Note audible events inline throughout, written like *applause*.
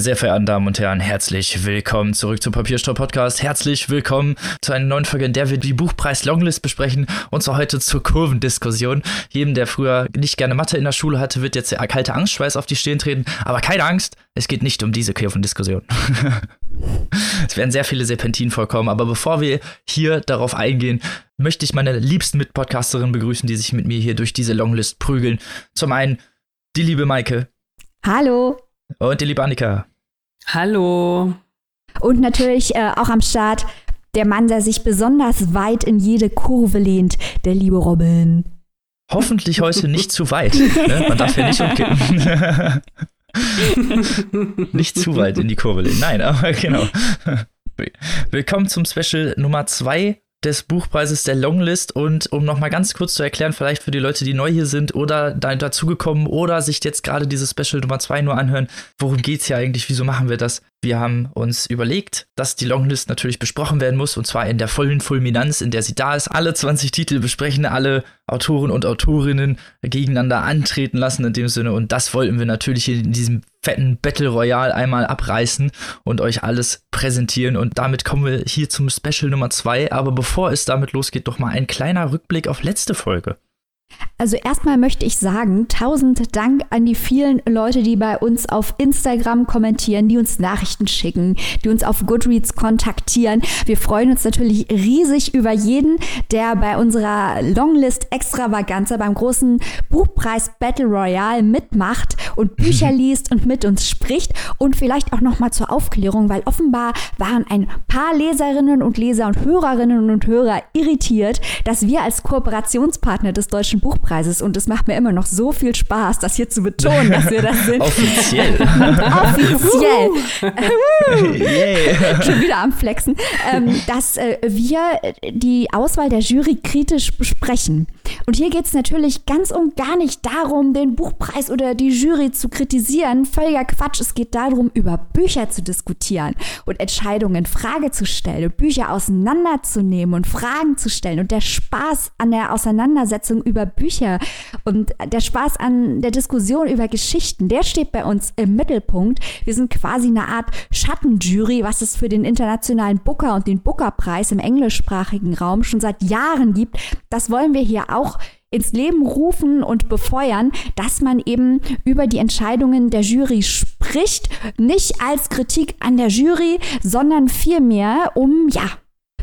Meine sehr verehrten Damen und Herren, herzlich willkommen zurück zum Papierstau Podcast. Herzlich willkommen zu einer neuen Folge, in der wir die Buchpreis Longlist besprechen und zwar heute zur Kurvendiskussion. Jedem, der früher nicht gerne Mathe in der Schule hatte, wird jetzt der kalte Angstschweiß auf die Stirn treten. Aber keine Angst, es geht nicht um diese Kurvendiskussion. *laughs* es werden sehr viele Serpentinen vorkommen, aber bevor wir hier darauf eingehen, möchte ich meine liebsten Mitpodcasterinnen begrüßen, die sich mit mir hier durch diese Longlist prügeln. Zum einen die liebe Maike. Hallo. Und die liebe Annika. Hallo. Und natürlich äh, auch am Start der Mann, der sich besonders weit in jede Kurve lehnt, der liebe Robin. Hoffentlich heute nicht zu weit. Ne? Man darf ja nicht umkippen. *laughs* nicht zu weit in die Kurve lehnen. Nein, aber genau. Willkommen zum Special Nummer 2 des Buchpreises der Longlist und um nochmal ganz kurz zu erklären, vielleicht für die Leute, die neu hier sind oder da dazugekommen oder sich jetzt gerade dieses Special Nummer 2 nur anhören, worum geht's hier eigentlich, wieso machen wir das? Wir haben uns überlegt, dass die Longlist natürlich besprochen werden muss und zwar in der vollen Fulminanz, in der sie da ist. Alle 20 Titel besprechen, alle Autoren und Autorinnen gegeneinander antreten lassen in dem Sinne und das wollten wir natürlich in diesem fetten Battle Royale einmal abreißen und euch alles präsentieren und damit kommen wir hier zum Special Nummer 2. Aber bevor es damit losgeht, doch mal ein kleiner Rückblick auf letzte Folge. Also erstmal möchte ich sagen, tausend Dank an die vielen Leute, die bei uns auf Instagram kommentieren, die uns Nachrichten schicken, die uns auf Goodreads kontaktieren. Wir freuen uns natürlich riesig über jeden, der bei unserer Longlist Extravaganza beim großen Buchpreis Battle Royale mitmacht und *laughs* Bücher liest und mit uns spricht und vielleicht auch noch mal zur Aufklärung, weil offenbar waren ein paar Leserinnen und Leser und Hörerinnen und Hörer irritiert, dass wir als Kooperationspartner des Deutschen Buchpreises und es macht mir immer noch so viel Spaß, das hier zu betonen, dass wir das sind. *laughs* Offiziell. Offiziell. yeah. *laughs* Schon wieder am Flexen. Ähm, dass äh, wir die Auswahl der Jury kritisch besprechen. Und hier geht es natürlich ganz und gar nicht darum, den Buchpreis oder die Jury zu kritisieren. Völliger Quatsch. Es geht darum, über Bücher zu diskutieren und Entscheidungen in Frage zu stellen und Bücher auseinanderzunehmen und Fragen zu stellen. Und der Spaß an der Auseinandersetzung über Bücher und der Spaß an der Diskussion über Geschichten, der steht bei uns im Mittelpunkt. Wir sind quasi eine Art Schattenjury, was es für den internationalen Booker und den Bookerpreis im englischsprachigen Raum schon seit Jahren gibt. Das wollen wir hier auch ins Leben rufen und befeuern, dass man eben über die Entscheidungen der Jury spricht, nicht als Kritik an der Jury, sondern vielmehr um, ja,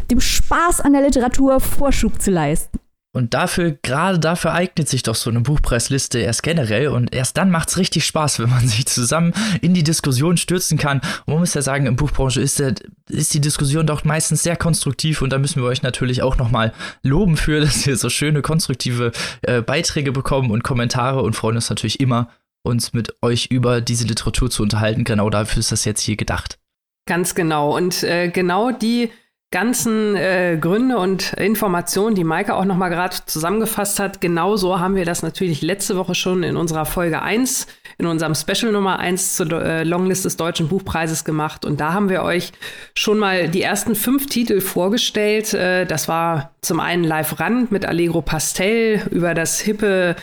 dem Spaß an der Literatur Vorschub zu leisten. Und dafür, gerade dafür eignet sich doch so eine Buchpreisliste erst generell und erst dann macht es richtig Spaß, wenn man *laughs* sich zusammen in die Diskussion stürzen kann. Und man muss ja sagen, in Buchbranche ist, der, ist die Diskussion doch meistens sehr konstruktiv und da müssen wir euch natürlich auch nochmal loben für, *laughs* dass wir so schöne, konstruktive äh, Beiträge bekommen und Kommentare und freuen uns natürlich immer, uns mit euch über diese Literatur zu unterhalten. Genau dafür ist das jetzt hier gedacht. Ganz genau. Und äh, genau die ganzen äh, Gründe und Informationen, die Maike auch noch mal gerade zusammengefasst hat, genauso haben wir das natürlich letzte Woche schon in unserer Folge 1, in unserem Special Nummer 1 zur äh, Longlist des Deutschen Buchpreises gemacht. Und da haben wir euch schon mal die ersten fünf Titel vorgestellt. Äh, das war zum einen Live Rand mit Allegro Pastel über das hippe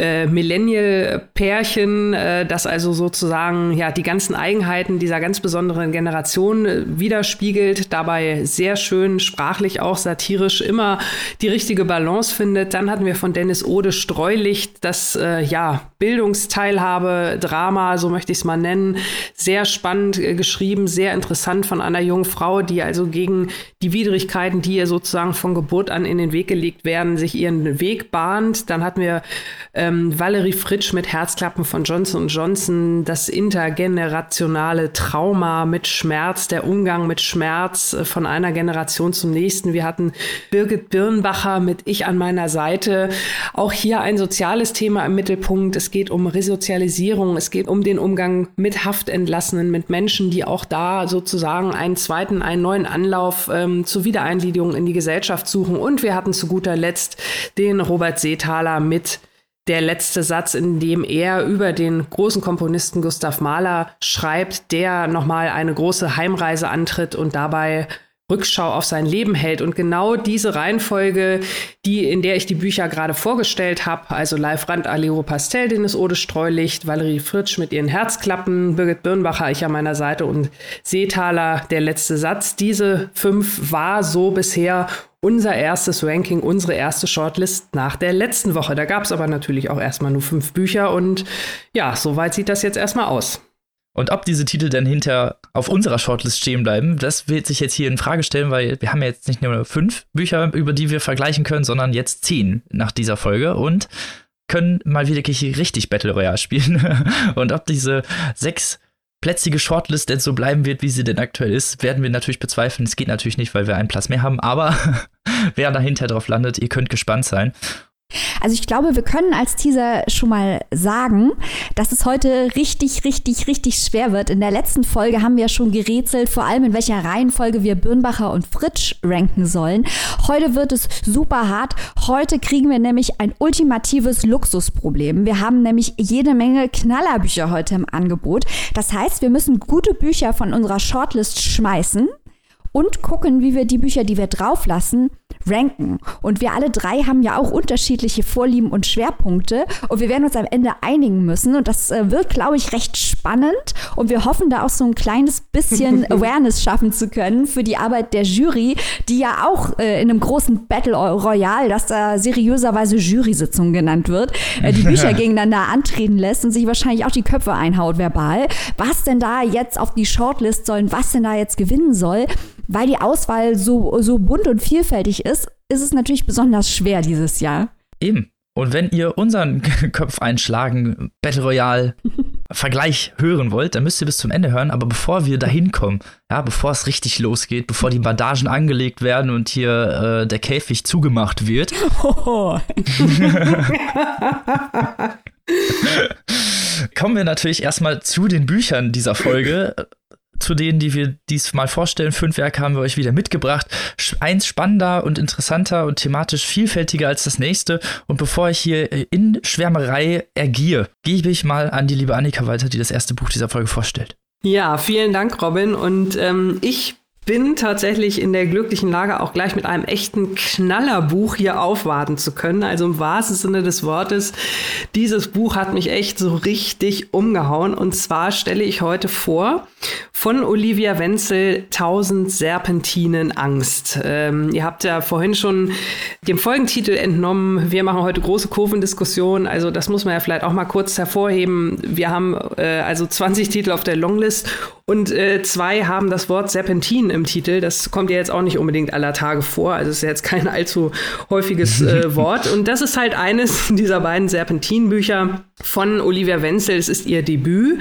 äh, Millennial-Pärchen, äh, das also sozusagen ja die ganzen Eigenheiten dieser ganz besonderen Generation äh, widerspiegelt, dabei sehr schön sprachlich auch satirisch immer die richtige Balance findet. Dann hatten wir von Dennis Ode Streulicht, das äh, ja Bildungsteilhabe, Drama, so möchte ich es mal nennen, sehr spannend äh, geschrieben, sehr interessant von einer jungen Frau, die also gegen die Widrigkeiten, die ihr sozusagen von Geburt an in den Weg gelegt werden, sich ihren Weg bahnt. Dann hatten wir ähm, Valerie Fritsch mit Herzklappen von Johnson Johnson, das intergenerationale Trauma mit Schmerz, der Umgang mit Schmerz äh, von einer Generation zum nächsten. Wir hatten Birgit Birnbacher mit Ich an meiner Seite. Auch hier ein soziales Thema im Mittelpunkt. Es geht um Resozialisierung, es geht um den Umgang mit Haftentlassenen, mit Menschen, die auch da sozusagen einen zweiten, einen neuen Anlauf ähm, zur Wiedereingliederung in die Gesellschaft suchen. Und wir hatten zu guter Letzt den Robert Seethaler mit der letzte Satz, in dem er über den großen Komponisten Gustav Mahler schreibt, der nochmal eine große Heimreise antritt und dabei Rückschau auf sein Leben hält. Und genau diese Reihenfolge, die, in der ich die Bücher gerade vorgestellt habe, also Live Rand, Alero Pastel, Dennis Ode Streulicht, Valerie Fritsch mit ihren Herzklappen, Birgit Birnbacher, ich an meiner Seite und Seetaler, der letzte Satz. Diese fünf war so bisher unser erstes Ranking, unsere erste Shortlist nach der letzten Woche. Da gab es aber natürlich auch erstmal nur fünf Bücher und ja, soweit sieht das jetzt erstmal aus. Und ob diese Titel dann hinter auf unserer Shortlist stehen bleiben, das wird sich jetzt hier in Frage stellen, weil wir haben ja jetzt nicht nur fünf Bücher, über die wir vergleichen können, sondern jetzt zehn nach dieser Folge und können mal wieder richtig Battle Royale spielen. *laughs* und ob diese sechs plätzige Shortlist denn so bleiben wird, wie sie denn aktuell ist, werden wir natürlich bezweifeln. Es geht natürlich nicht, weil wir einen Platz mehr haben, aber *laughs* wer dahinter drauf landet, ihr könnt gespannt sein. Also ich glaube, wir können als Teaser schon mal sagen, dass es heute richtig, richtig, richtig schwer wird. In der letzten Folge haben wir schon gerätselt, vor allem in welcher Reihenfolge wir Birnbacher und Fritsch ranken sollen. Heute wird es super hart. Heute kriegen wir nämlich ein ultimatives Luxusproblem. Wir haben nämlich jede Menge Knallerbücher heute im Angebot. Das heißt, wir müssen gute Bücher von unserer Shortlist schmeißen und gucken, wie wir die Bücher, die wir drauflassen, ranken. Und wir alle drei haben ja auch unterschiedliche Vorlieben und Schwerpunkte. Und wir werden uns am Ende einigen müssen. Und das äh, wird, glaube ich, recht spannend. Und wir hoffen, da auch so ein kleines bisschen *laughs* Awareness schaffen zu können für die Arbeit der Jury, die ja auch äh, in einem großen Battle Royale, das da seriöserweise Jury-Sitzung genannt wird, äh, die *laughs* Bücher gegeneinander antreten lässt und sich wahrscheinlich auch die Köpfe einhaut verbal. Was denn da jetzt auf die Shortlist sollen, was denn da jetzt gewinnen soll weil die Auswahl so, so bunt und vielfältig ist, ist es natürlich besonders schwer dieses Jahr. Eben. Und wenn ihr unseren *laughs* Kopf einschlagen Battle Royale *laughs* Vergleich hören wollt, dann müsst ihr bis zum Ende hören. Aber bevor wir dahin kommen, ja, bevor es richtig losgeht, bevor die Bandagen angelegt werden und hier äh, der Käfig zugemacht wird, oh. *laughs* kommen wir natürlich erstmal zu den Büchern dieser Folge zu denen, die wir diesmal vorstellen. Fünf Werke haben wir euch wieder mitgebracht. Eins spannender und interessanter und thematisch vielfältiger als das nächste. Und bevor ich hier in Schwärmerei ergier, gebe ich mal an die liebe Annika weiter, die das erste Buch dieser Folge vorstellt. Ja, vielen Dank, Robin. Und ähm, ich bin tatsächlich in der glücklichen Lage, auch gleich mit einem echten Knallerbuch hier aufwarten zu können. Also im wahrsten Sinne des Wortes, dieses Buch hat mich echt so richtig umgehauen. Und zwar stelle ich heute vor von Olivia Wenzel 1000 Serpentinen Angst. Ähm, ihr habt ja vorhin schon dem Folgentitel entnommen. Wir machen heute große Kurvendiskussion. Also das muss man ja vielleicht auch mal kurz hervorheben. Wir haben äh, also 20 Titel auf der Longlist und äh, zwei haben das Wort Serpentin im Titel. Das kommt ja jetzt auch nicht unbedingt aller Tage vor. Also es ist jetzt kein allzu häufiges äh, *laughs* Wort. Und das ist halt eines *laughs* dieser beiden Serpentin-Bücher von Olivia Wenzel. Es ist ihr Debüt.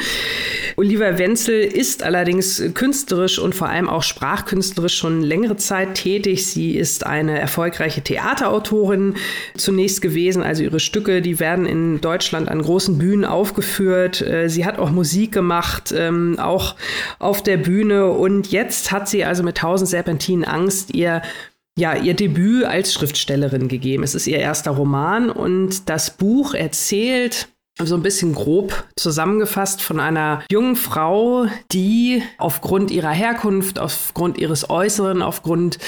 Olivia Wenzel ist allerdings künstlerisch und vor allem auch sprachkünstlerisch schon längere Zeit tätig. Sie ist eine erfolgreiche Theaterautorin zunächst gewesen. Also ihre Stücke, die werden in Deutschland an großen Bühnen aufgeführt. Äh, sie hat auch Musik gemacht, ähm, auch auf der Bühne. Und jetzt hat sie also mit 1000 Serpentinen Angst ihr ja, ihr Debüt als Schriftstellerin gegeben. Es ist ihr erster Roman und das Buch erzählt so ein bisschen grob zusammengefasst von einer jungen Frau, die aufgrund ihrer Herkunft, aufgrund ihres Äußeren, aufgrund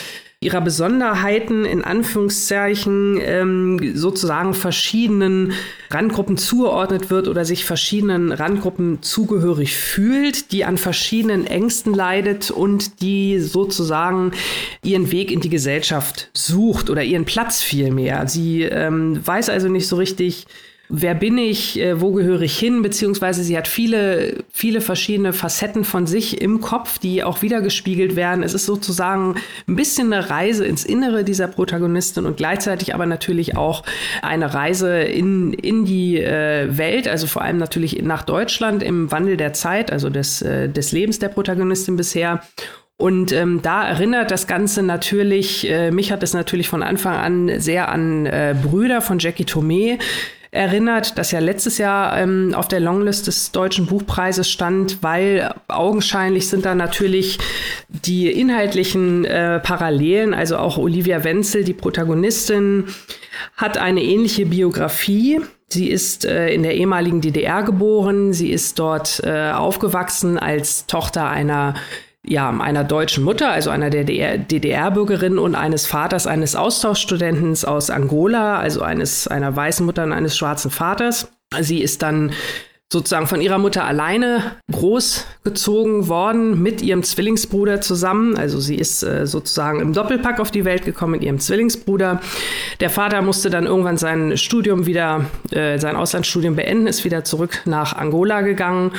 ihrer Besonderheiten in Anführungszeichen ähm, sozusagen verschiedenen Randgruppen zugeordnet wird oder sich verschiedenen Randgruppen zugehörig fühlt, die an verschiedenen Ängsten leidet und die sozusagen ihren Weg in die Gesellschaft sucht oder ihren Platz vielmehr. Sie ähm, weiß also nicht so richtig, wer bin ich, äh, wo gehöre ich hin, beziehungsweise sie hat viele, viele verschiedene Facetten von sich im Kopf, die auch wiedergespiegelt werden. Es ist sozusagen ein bisschen eine Reise ins Innere dieser Protagonistin und gleichzeitig aber natürlich auch eine Reise in, in die äh, Welt, also vor allem natürlich nach Deutschland im Wandel der Zeit, also des, äh, des Lebens der Protagonistin bisher. Und ähm, da erinnert das Ganze natürlich, äh, mich hat es natürlich von Anfang an sehr an äh, Brüder von Jackie Tomei erinnert, das ja letztes Jahr ähm, auf der Longlist des Deutschen Buchpreises stand, weil augenscheinlich sind da natürlich die inhaltlichen äh, Parallelen, also auch Olivia Wenzel, die Protagonistin, hat eine ähnliche Biografie. Sie ist äh, in der ehemaligen DDR geboren. Sie ist dort äh, aufgewachsen als Tochter einer ja, einer deutschen Mutter, also einer DDR-Bürgerin und eines Vaters eines Austauschstudenten aus Angola, also eines, einer weißen Mutter und eines schwarzen Vaters. Sie ist dann sozusagen von ihrer Mutter alleine großgezogen worden mit ihrem Zwillingsbruder zusammen. Also sie ist äh, sozusagen im Doppelpack auf die Welt gekommen mit ihrem Zwillingsbruder. Der Vater musste dann irgendwann sein Studium wieder, äh, sein Auslandsstudium beenden, ist wieder zurück nach Angola gegangen.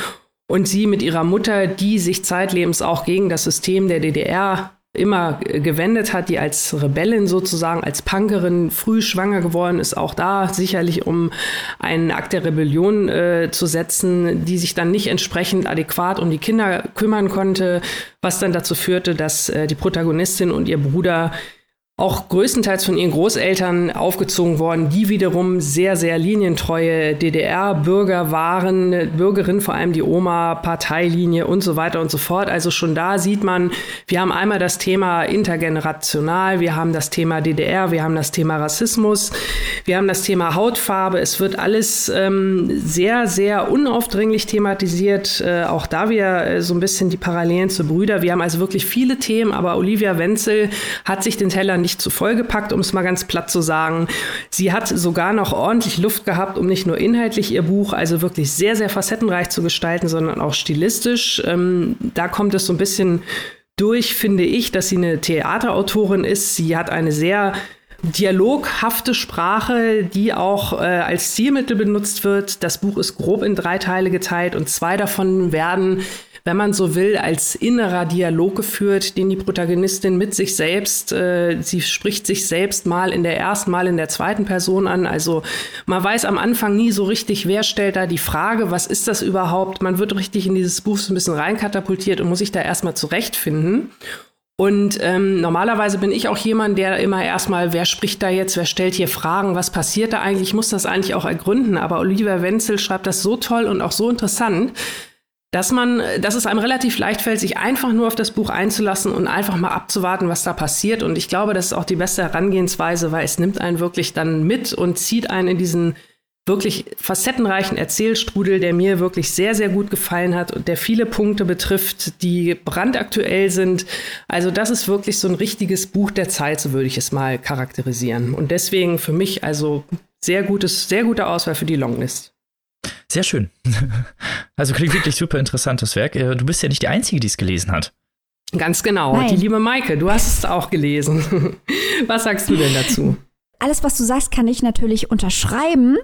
Und sie mit ihrer Mutter, die sich zeitlebens auch gegen das System der DDR immer gewendet hat, die als Rebellin sozusagen, als Punkerin früh schwanger geworden ist, auch da sicherlich um einen Akt der Rebellion äh, zu setzen, die sich dann nicht entsprechend adäquat um die Kinder kümmern konnte, was dann dazu führte, dass äh, die Protagonistin und ihr Bruder auch größtenteils von ihren Großeltern aufgezogen worden, die wiederum sehr, sehr linientreue DDR-Bürger waren, Bürgerin, vor allem die Oma, Parteilinie und so weiter und so fort. Also schon da sieht man, wir haben einmal das Thema intergenerational, wir haben das Thema DDR, wir haben das Thema Rassismus, wir haben das Thema Hautfarbe. Es wird alles ähm, sehr, sehr unaufdringlich thematisiert. Äh, auch da wieder äh, so ein bisschen die Parallelen zu Brüder. Wir haben also wirklich viele Themen, aber Olivia Wenzel hat sich den Teller nicht zu voll gepackt, um es mal ganz platt zu sagen. Sie hat sogar noch ordentlich Luft gehabt, um nicht nur inhaltlich ihr Buch also wirklich sehr, sehr facettenreich zu gestalten, sondern auch stilistisch. Ähm, da kommt es so ein bisschen durch, finde ich, dass sie eine Theaterautorin ist. Sie hat eine sehr dialoghafte Sprache, die auch äh, als Zielmittel benutzt wird. Das Buch ist grob in drei Teile geteilt und zwei davon werden wenn man so will, als innerer Dialog geführt, den die Protagonistin mit sich selbst, äh, sie spricht sich selbst mal in der ersten, mal in der zweiten Person an. Also man weiß am Anfang nie so richtig, wer stellt da die Frage, was ist das überhaupt? Man wird richtig in dieses Buch so ein bisschen reinkatapultiert und muss sich da erstmal zurechtfinden. Und ähm, normalerweise bin ich auch jemand, der immer erstmal, wer spricht da jetzt, wer stellt hier Fragen, was passiert da eigentlich, ich muss das eigentlich auch ergründen. Aber Oliver Wenzel schreibt das so toll und auch so interessant, dass man, dass es einem relativ leicht fällt, sich einfach nur auf das Buch einzulassen und einfach mal abzuwarten, was da passiert. Und ich glaube, das ist auch die beste Herangehensweise, weil es nimmt einen wirklich dann mit und zieht einen in diesen wirklich facettenreichen Erzählstrudel, der mir wirklich sehr, sehr gut gefallen hat und der viele Punkte betrifft, die brandaktuell sind. Also das ist wirklich so ein richtiges Buch der Zeit, so würde ich es mal charakterisieren. Und deswegen für mich also sehr gutes, sehr gute Auswahl für die Longlist. Sehr schön. *laughs* Also klingt wirklich super interessantes Werk. Äh, du bist ja nicht die Einzige, die es gelesen hat. Ganz genau. Nein. Die liebe Maike, du hast es auch gelesen. *laughs* Was sagst du denn dazu? Alles, was du sagst, kann ich natürlich unterschreiben.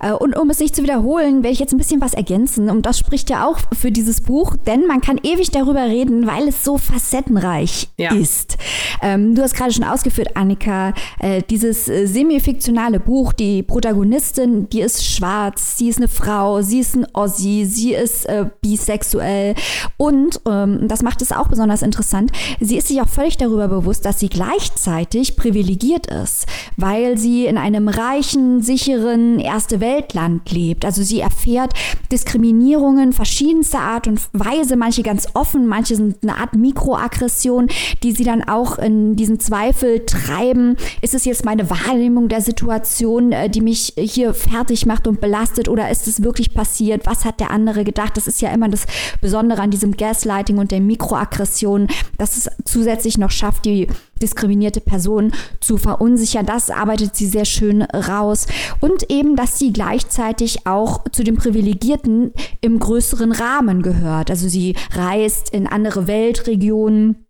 Äh, und um es nicht zu wiederholen, werde ich jetzt ein bisschen was ergänzen. Und das spricht ja auch für dieses Buch, denn man kann ewig darüber reden, weil es so facettenreich ja. ist. Ähm, du hast gerade schon ausgeführt, Annika, äh, dieses äh, semi-fiktionale Buch, die Protagonistin, die ist schwarz, sie ist eine Frau, sie ist ein Ossi, sie ist äh, bisexuell. Und, ähm, das macht es auch besonders interessant, sie ist sich auch völlig darüber bewusst, dass sie gleichzeitig privilegiert ist, weil weil sie in einem reichen, sicheren Erste Weltland lebt. Also sie erfährt Diskriminierungen verschiedenster Art und Weise, manche ganz offen, manche sind eine Art Mikroaggression, die sie dann auch in diesen Zweifel treiben. Ist es jetzt meine Wahrnehmung der Situation, äh, die mich hier fertig macht und belastet oder ist es wirklich passiert? Was hat der andere gedacht? Das ist ja immer das Besondere an diesem Gaslighting und der Mikroaggression, dass es zusätzlich noch schafft, die diskriminierte Person zu verunsichern. Das arbeitet sie sehr schön raus. Und eben, dass sie gleichzeitig auch zu den Privilegierten im größeren Rahmen gehört. Also sie reist in andere Weltregionen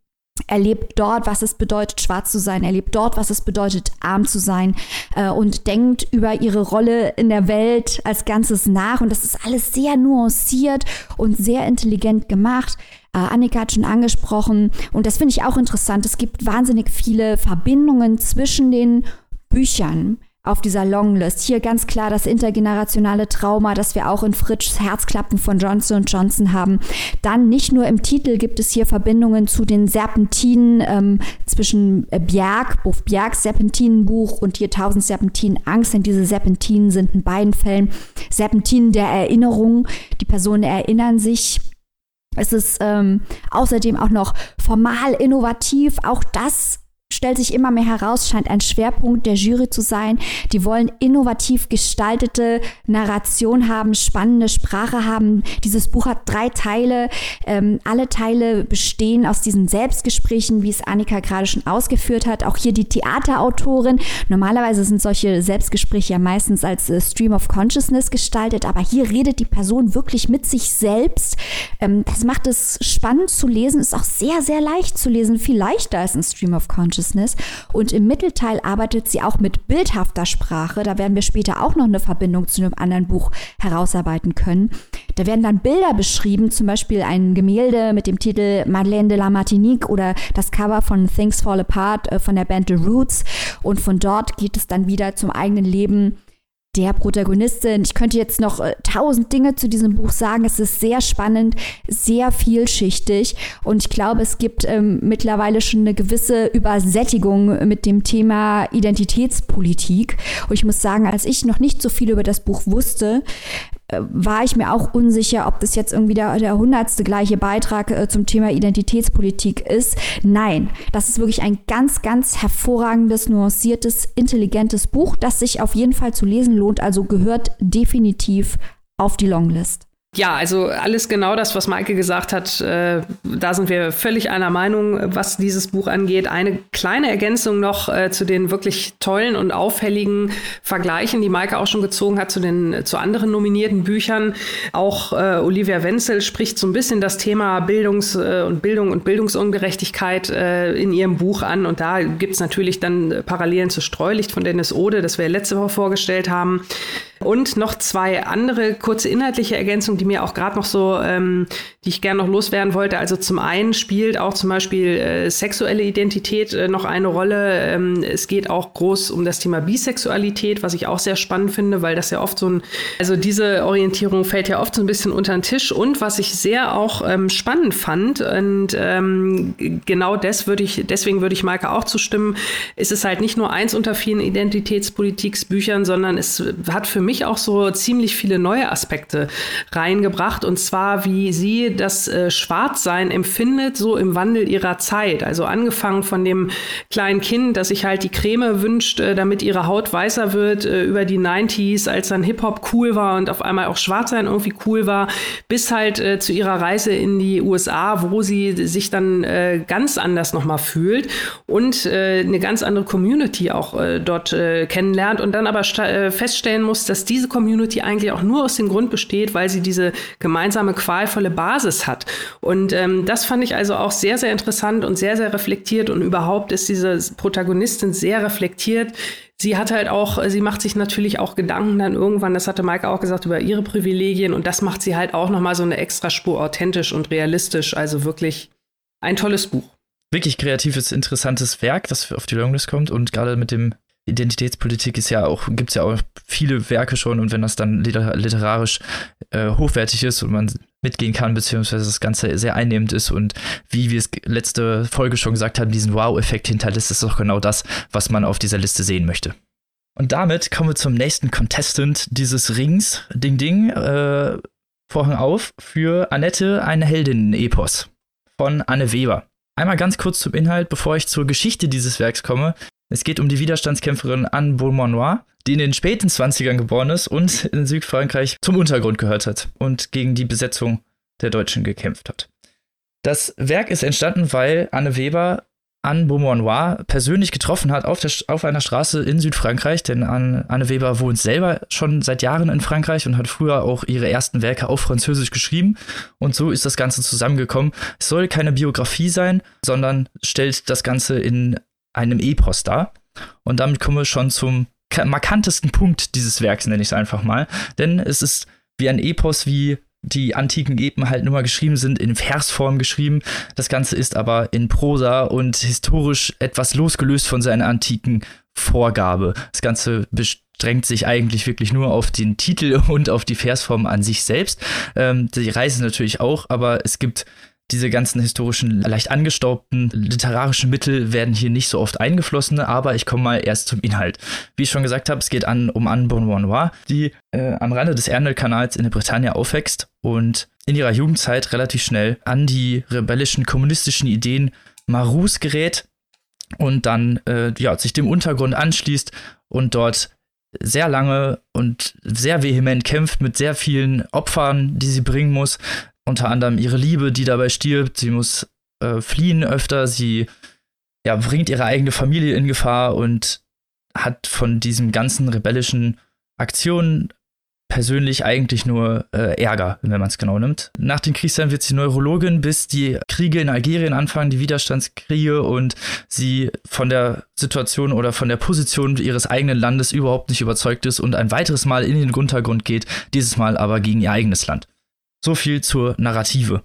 erlebt dort, was es bedeutet, schwarz zu sein, erlebt dort, was es bedeutet, arm zu sein äh, und denkt über ihre Rolle in der Welt als Ganzes nach. Und das ist alles sehr nuanciert und sehr intelligent gemacht. Äh, Annika hat schon angesprochen und das finde ich auch interessant. Es gibt wahnsinnig viele Verbindungen zwischen den Büchern auf dieser Longlist. Hier ganz klar das intergenerationale Trauma, das wir auch in Fritschs Herzklappen von Johnson Johnson haben. Dann nicht nur im Titel gibt es hier Verbindungen zu den Serpentinen ähm, zwischen äh, Bjerg, Buff Bjergs Serpentinenbuch und hier 1000 Serpentinen Angst, denn diese Serpentinen sind in beiden Fällen Serpentinen der Erinnerung. Die Personen erinnern sich es ist ähm, außerdem auch noch formal innovativ. Auch das stellt sich immer mehr heraus, scheint ein Schwerpunkt der Jury zu sein. Die wollen innovativ gestaltete Narration haben, spannende Sprache haben. Dieses Buch hat drei Teile. Ähm, alle Teile bestehen aus diesen Selbstgesprächen, wie es Annika gerade schon ausgeführt hat. Auch hier die Theaterautorin. Normalerweise sind solche Selbstgespräche ja meistens als äh, Stream of Consciousness gestaltet, aber hier redet die Person wirklich mit sich selbst. Ähm, das macht es spannend zu lesen, ist auch sehr, sehr leicht zu lesen, viel leichter als ein Stream of Consciousness. Consciousness. Und im Mittelteil arbeitet sie auch mit bildhafter Sprache. Da werden wir später auch noch eine Verbindung zu einem anderen Buch herausarbeiten können. Da werden dann Bilder beschrieben, zum Beispiel ein Gemälde mit dem Titel Madeleine de la Martinique oder das Cover von Things Fall Apart äh, von der Band The Roots. Und von dort geht es dann wieder zum eigenen Leben der Protagonistin. Ich könnte jetzt noch äh, tausend Dinge zu diesem Buch sagen. Es ist sehr spannend, sehr vielschichtig und ich glaube, es gibt ähm, mittlerweile schon eine gewisse Übersättigung mit dem Thema Identitätspolitik. Und ich muss sagen, als ich noch nicht so viel über das Buch wusste, war ich mir auch unsicher, ob das jetzt irgendwie der, der hundertste gleiche Beitrag äh, zum Thema Identitätspolitik ist. Nein, das ist wirklich ein ganz, ganz hervorragendes, nuanciertes, intelligentes Buch, das sich auf jeden Fall zu lesen lohnt. Also gehört definitiv auf die Longlist. Ja, also alles genau das, was Maike gesagt hat. Äh, da sind wir völlig einer Meinung, was dieses Buch angeht. Eine kleine Ergänzung noch äh, zu den wirklich tollen und auffälligen Vergleichen, die Maike auch schon gezogen hat zu den zu anderen nominierten Büchern. Auch äh, Olivia Wenzel spricht so ein bisschen das Thema Bildungs- äh, und Bildung und Bildungsungerechtigkeit äh, in ihrem Buch an. Und da gibt's natürlich dann Parallelen zu Streulicht von Dennis Ode, das wir letzte Woche vorgestellt haben. Und noch zwei andere kurze inhaltliche Ergänzungen, die mir auch gerade noch so, ähm, die ich gerne noch loswerden wollte. Also zum einen spielt auch zum Beispiel äh, sexuelle Identität äh, noch eine Rolle. Ähm, es geht auch groß um das Thema Bisexualität, was ich auch sehr spannend finde, weil das ja oft so ein, also diese Orientierung fällt ja oft so ein bisschen unter den Tisch. Und was ich sehr auch ähm, spannend fand, und ähm, genau das würde ich, deswegen würde ich Maike auch zustimmen, ist es halt nicht nur eins unter vielen Identitätspolitiksbüchern, sondern es hat für mich auch so ziemlich viele neue Aspekte reingebracht. Und zwar, wie sie das äh, Schwarzsein empfindet, so im Wandel ihrer Zeit. Also angefangen von dem kleinen Kind, das sich halt die Creme wünscht, äh, damit ihre Haut weißer wird, äh, über die 90s, als dann Hip-Hop cool war und auf einmal auch Schwarzsein irgendwie cool war, bis halt äh, zu ihrer Reise in die USA, wo sie sich dann äh, ganz anders nochmal fühlt und äh, eine ganz andere Community auch dort kennenlernt und dann aber feststellen muss, dass dass diese Community eigentlich auch nur aus dem Grund besteht, weil sie diese gemeinsame qualvolle Basis hat. Und ähm, das fand ich also auch sehr, sehr interessant und sehr, sehr reflektiert. Und überhaupt ist diese Protagonistin sehr reflektiert. Sie hat halt auch, sie macht sich natürlich auch Gedanken dann irgendwann, das hatte Maike auch gesagt, über ihre Privilegien. Und das macht sie halt auch nochmal so eine extra Spur authentisch und realistisch. Also wirklich ein tolles Buch wirklich kreatives, interessantes Werk, das auf die Longlist kommt und gerade mit dem Identitätspolitik ist ja auch, gibt es ja auch viele Werke schon und wenn das dann literarisch äh, hochwertig ist und man mitgehen kann, beziehungsweise das Ganze sehr einnehmend ist und wie wir es letzte Folge schon gesagt haben, diesen Wow-Effekt hinterlässt, ist doch genau das, was man auf dieser Liste sehen möchte. Und damit kommen wir zum nächsten Contestant dieses Rings. Ding Ding, äh, Vorhang auf für Annette, eine Heldin-Epos von Anne Weber. Einmal ganz kurz zum Inhalt, bevor ich zur Geschichte dieses Werks komme. Es geht um die Widerstandskämpferin Anne Beaumanoir, die in den späten 20ern geboren ist und in Südfrankreich zum Untergrund gehört hat und gegen die Besetzung der Deutschen gekämpft hat. Das Werk ist entstanden, weil Anne Weber Anne Beaumanoir persönlich getroffen hat auf, der, auf einer Straße in Südfrankreich, denn Anne Weber wohnt selber schon seit Jahren in Frankreich und hat früher auch ihre ersten Werke auf Französisch geschrieben. Und so ist das Ganze zusammengekommen. Es soll keine Biografie sein, sondern stellt das Ganze in einem Epos dar. Und damit kommen wir schon zum markantesten Punkt dieses Werks, nenne ich es einfach mal. Denn es ist wie ein Epos, wie die antiken Epen halt nur mal geschrieben sind, in Versform geschrieben. Das Ganze ist aber in Prosa und historisch etwas losgelöst von seiner antiken Vorgabe. Das Ganze bestrengt sich eigentlich wirklich nur auf den Titel *laughs* und auf die Versform an sich selbst. Ähm, die Reise natürlich auch, aber es gibt diese ganzen historischen, leicht angestaubten literarischen Mittel werden hier nicht so oft eingeflossen, aber ich komme mal erst zum Inhalt. Wie ich schon gesagt habe, es geht an, um Anne Bonnoir, die äh, am Rande des Ärmelkanals in der Bretagne aufwächst und in ihrer Jugendzeit relativ schnell an die rebellischen kommunistischen Ideen Marus gerät und dann äh, ja, sich dem Untergrund anschließt und dort sehr lange und sehr vehement kämpft mit sehr vielen Opfern, die sie bringen muss. Unter anderem ihre Liebe, die dabei stirbt. Sie muss äh, fliehen öfter. Sie ja, bringt ihre eigene Familie in Gefahr und hat von diesem ganzen rebellischen Aktionen persönlich eigentlich nur äh, Ärger, wenn man es genau nimmt. Nach den Kriegsjahren wird sie Neurologin, bis die Kriege in Algerien anfangen, die Widerstandskriege und sie von der Situation oder von der Position ihres eigenen Landes überhaupt nicht überzeugt ist und ein weiteres Mal in den Untergrund geht, dieses Mal aber gegen ihr eigenes Land. So viel zur Narrative.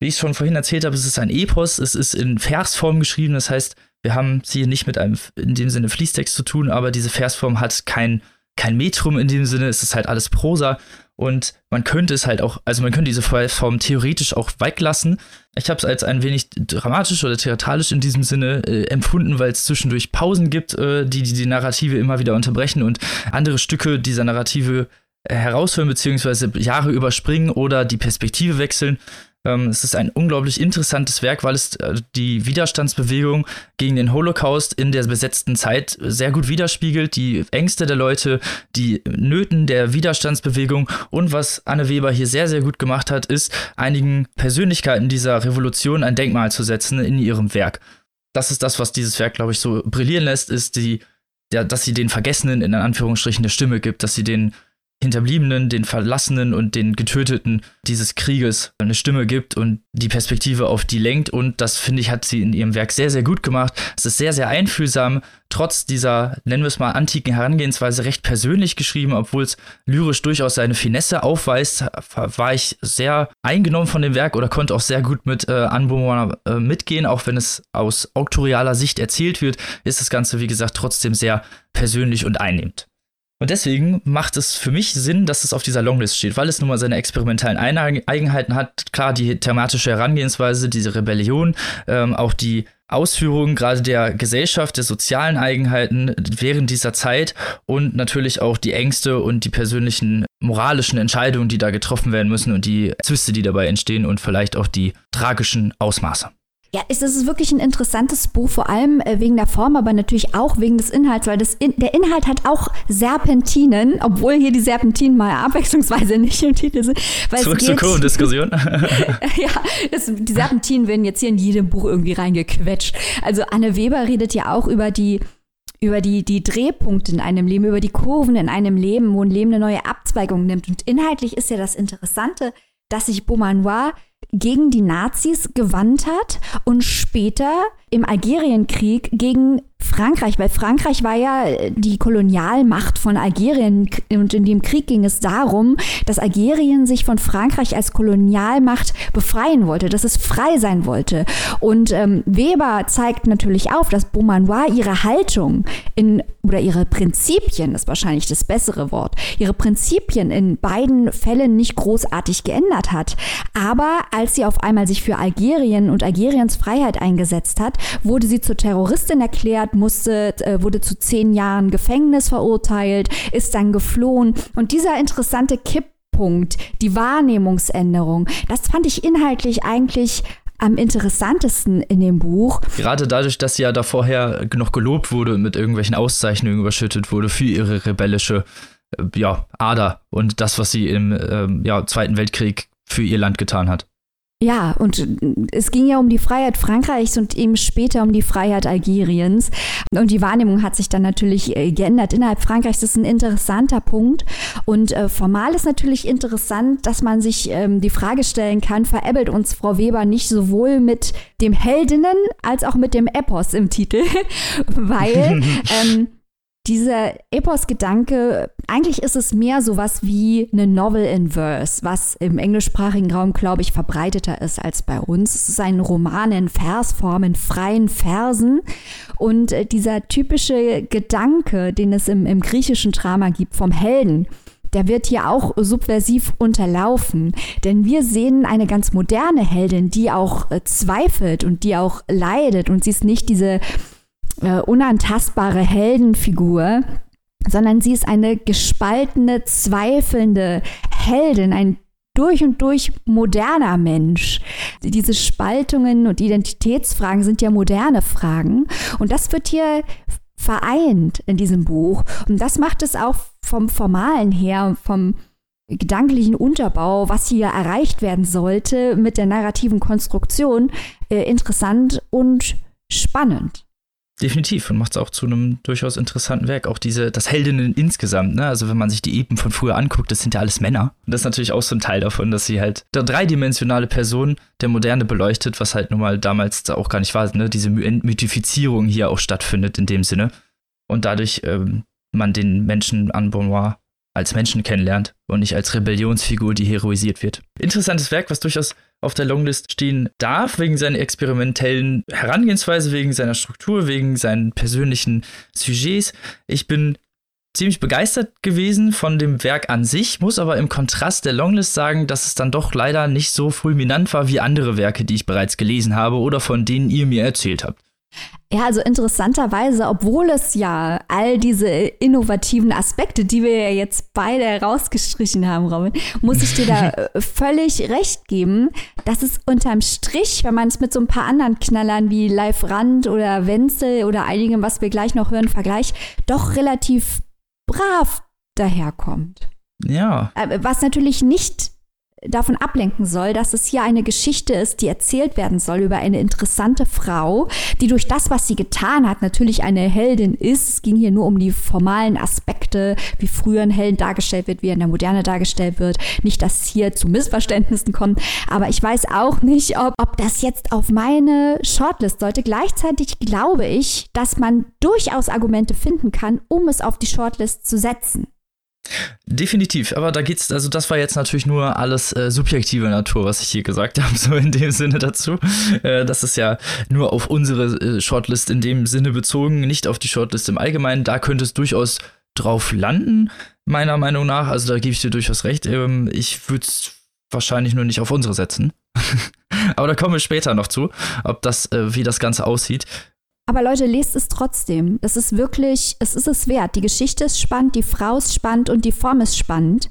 Wie ich schon vorhin erzählt habe, es ist ein Epos, es ist in Versform geschrieben, das heißt, wir haben es hier nicht mit einem in dem Sinne Fließtext zu tun, aber diese Versform hat kein kein Metrum in dem Sinne, es ist halt alles Prosa und man könnte es halt auch, also man könnte diese Form theoretisch auch weglassen. Ich habe es als ein wenig dramatisch oder theatralisch in diesem Sinne äh, empfunden, weil es zwischendurch Pausen gibt, äh, die, die die Narrative immer wieder unterbrechen und andere Stücke dieser Narrative heraushören beziehungsweise Jahre überspringen oder die Perspektive wechseln. Ähm, es ist ein unglaublich interessantes Werk, weil es äh, die Widerstandsbewegung gegen den Holocaust in der besetzten Zeit sehr gut widerspiegelt, die Ängste der Leute, die Nöten der Widerstandsbewegung und was Anne Weber hier sehr, sehr gut gemacht hat, ist, einigen Persönlichkeiten dieser Revolution ein Denkmal zu setzen in ihrem Werk. Das ist das, was dieses Werk, glaube ich, so brillieren lässt, ist die, ja, dass sie den Vergessenen in Anführungsstrichen eine Stimme gibt, dass sie den Hinterbliebenen, den Verlassenen und den Getöteten dieses Krieges eine Stimme gibt und die Perspektive auf die lenkt. Und das, finde ich, hat sie in ihrem Werk sehr, sehr gut gemacht. Es ist sehr, sehr einfühlsam, trotz dieser, nennen wir es mal, antiken Herangehensweise recht persönlich geschrieben, obwohl es lyrisch durchaus seine Finesse aufweist, war ich sehr eingenommen von dem Werk oder konnte auch sehr gut mit äh, Anwohner äh, mitgehen, auch wenn es aus auktorialer Sicht erzählt wird, ist das Ganze, wie gesagt, trotzdem sehr persönlich und einnehmend. Und deswegen macht es für mich Sinn, dass es auf dieser Longlist steht, weil es nun mal seine experimentellen Eigenheiten hat. Klar, die thematische Herangehensweise, diese Rebellion, ähm, auch die Ausführungen gerade der Gesellschaft, der sozialen Eigenheiten während dieser Zeit und natürlich auch die Ängste und die persönlichen moralischen Entscheidungen, die da getroffen werden müssen und die Zwiste, die dabei entstehen und vielleicht auch die tragischen Ausmaße. Ja, es ist wirklich ein interessantes Buch, vor allem äh, wegen der Form, aber natürlich auch wegen des Inhalts, weil das in, der Inhalt hat auch Serpentinen, obwohl hier die Serpentinen mal abwechslungsweise *laughs* nicht im Titel sind. Zurück zur Kurvendiskussion. *laughs* ja, das, die Serpentinen werden jetzt hier in jedem Buch irgendwie reingequetscht. Also Anne Weber redet ja auch über die über die, die Drehpunkte in einem Leben, über die Kurven in einem Leben, wo ein Leben eine neue Abzweigung nimmt. Und inhaltlich ist ja das Interessante, dass sich Beaumanoir gegen die Nazis gewandt hat und später im Algerienkrieg gegen Frankreich, weil Frankreich war ja die Kolonialmacht von Algerien und in dem Krieg ging es darum, dass Algerien sich von Frankreich als Kolonialmacht befreien wollte, dass es frei sein wollte. Und ähm, Weber zeigt natürlich auf, dass Beaumanoir ihre Haltung in oder ihre Prinzipien ist wahrscheinlich das bessere Wort, ihre Prinzipien in beiden Fällen nicht großartig geändert hat. Aber als sie auf einmal sich für Algerien und Algeriens Freiheit eingesetzt hat, wurde sie zur Terroristin erklärt, musste, äh, wurde zu zehn Jahren Gefängnis verurteilt, ist dann geflohen. Und dieser interessante Kipppunkt, die Wahrnehmungsänderung, das fand ich inhaltlich eigentlich am interessantesten in dem Buch. Gerade dadurch, dass sie ja da vorher noch gelobt wurde und mit irgendwelchen Auszeichnungen überschüttet wurde für ihre rebellische äh, ja, Ader und das, was sie im ähm, ja, Zweiten Weltkrieg für ihr Land getan hat. Ja, und es ging ja um die Freiheit Frankreichs und eben später um die Freiheit Algeriens. Und die Wahrnehmung hat sich dann natürlich äh, geändert. Innerhalb Frankreichs ist ein interessanter Punkt. Und äh, formal ist natürlich interessant, dass man sich ähm, die Frage stellen kann, veräppelt uns Frau Weber nicht sowohl mit dem Heldinnen als auch mit dem Epos im Titel? *laughs* Weil *laughs* ähm, dieser Epos-Gedanke, eigentlich ist es mehr sowas wie eine Novel in Verse, was im englischsprachigen Raum, glaube ich, verbreiteter ist als bei uns. Es ist ein Roman in Versform, in freien Versen. Und äh, dieser typische Gedanke, den es im, im griechischen Drama gibt, vom Helden, der wird hier auch subversiv unterlaufen. Denn wir sehen eine ganz moderne Heldin, die auch äh, zweifelt und die auch leidet. Und sie ist nicht diese äh, unantastbare Heldenfigur, sondern sie ist eine gespaltene, zweifelnde Heldin, ein durch und durch moderner Mensch. Diese Spaltungen und Identitätsfragen sind ja moderne Fragen. Und das wird hier vereint in diesem Buch. Und das macht es auch vom Formalen her, vom gedanklichen Unterbau, was hier erreicht werden sollte mit der narrativen Konstruktion, äh, interessant und spannend. Definitiv und macht es auch zu einem durchaus interessanten Werk. Auch diese, das Heldinnen insgesamt, ne? Also wenn man sich die Epen von früher anguckt, das sind ja alles Männer. Und das ist natürlich auch so ein Teil davon, dass sie halt der dreidimensionale Person der Moderne beleuchtet, was halt nun mal damals auch gar nicht war, ne? Diese Entmythifizierung hier auch stattfindet in dem Sinne. Und dadurch ähm, man den Menschen an Beaunoir als Menschen kennenlernt und nicht als Rebellionsfigur, die heroisiert wird. Interessantes Werk, was durchaus auf der Longlist stehen darf, wegen seiner experimentellen Herangehensweise, wegen seiner Struktur, wegen seinen persönlichen Sujets. Ich bin ziemlich begeistert gewesen von dem Werk an sich, muss aber im Kontrast der Longlist sagen, dass es dann doch leider nicht so fulminant war wie andere Werke, die ich bereits gelesen habe oder von denen ihr mir erzählt habt. Ja, also interessanterweise, obwohl es ja all diese innovativen Aspekte, die wir ja jetzt beide herausgestrichen haben, Robin, muss ich dir da *laughs* äh, völlig recht geben, dass es unterm Strich, wenn man es mit so ein paar anderen Knallern wie Live Rand oder Wenzel oder einigem, was wir gleich noch hören, vergleicht, doch relativ brav daherkommt. Ja. Äh, was natürlich nicht davon ablenken soll, dass es hier eine Geschichte ist, die erzählt werden soll über eine interessante Frau, die durch das, was sie getan hat, natürlich eine Heldin ist. Es ging hier nur um die formalen Aspekte, wie früher ein Held dargestellt wird, wie er in der Moderne dargestellt wird. Nicht, dass hier zu Missverständnissen kommt, aber ich weiß auch nicht, ob, ob das jetzt auf meine Shortlist sollte. Gleichzeitig glaube ich, dass man durchaus Argumente finden kann, um es auf die Shortlist zu setzen. Definitiv, aber da geht's, also das war jetzt natürlich nur alles äh, subjektive Natur, was ich hier gesagt *laughs* habe, so in dem Sinne dazu. Äh, das ist ja nur auf unsere äh, Shortlist in dem Sinne bezogen, nicht auf die Shortlist im Allgemeinen. Da könnte es durchaus drauf landen, meiner Meinung nach. Also da gebe ich dir durchaus recht. Ähm, ich würde es wahrscheinlich nur nicht auf unsere setzen. *laughs* aber da kommen wir später noch zu, ob das, äh, wie das Ganze aussieht. Aber Leute, lest es trotzdem. Es ist wirklich, es ist es wert. Die Geschichte ist spannend, die Frau ist spannend und die Form ist spannend.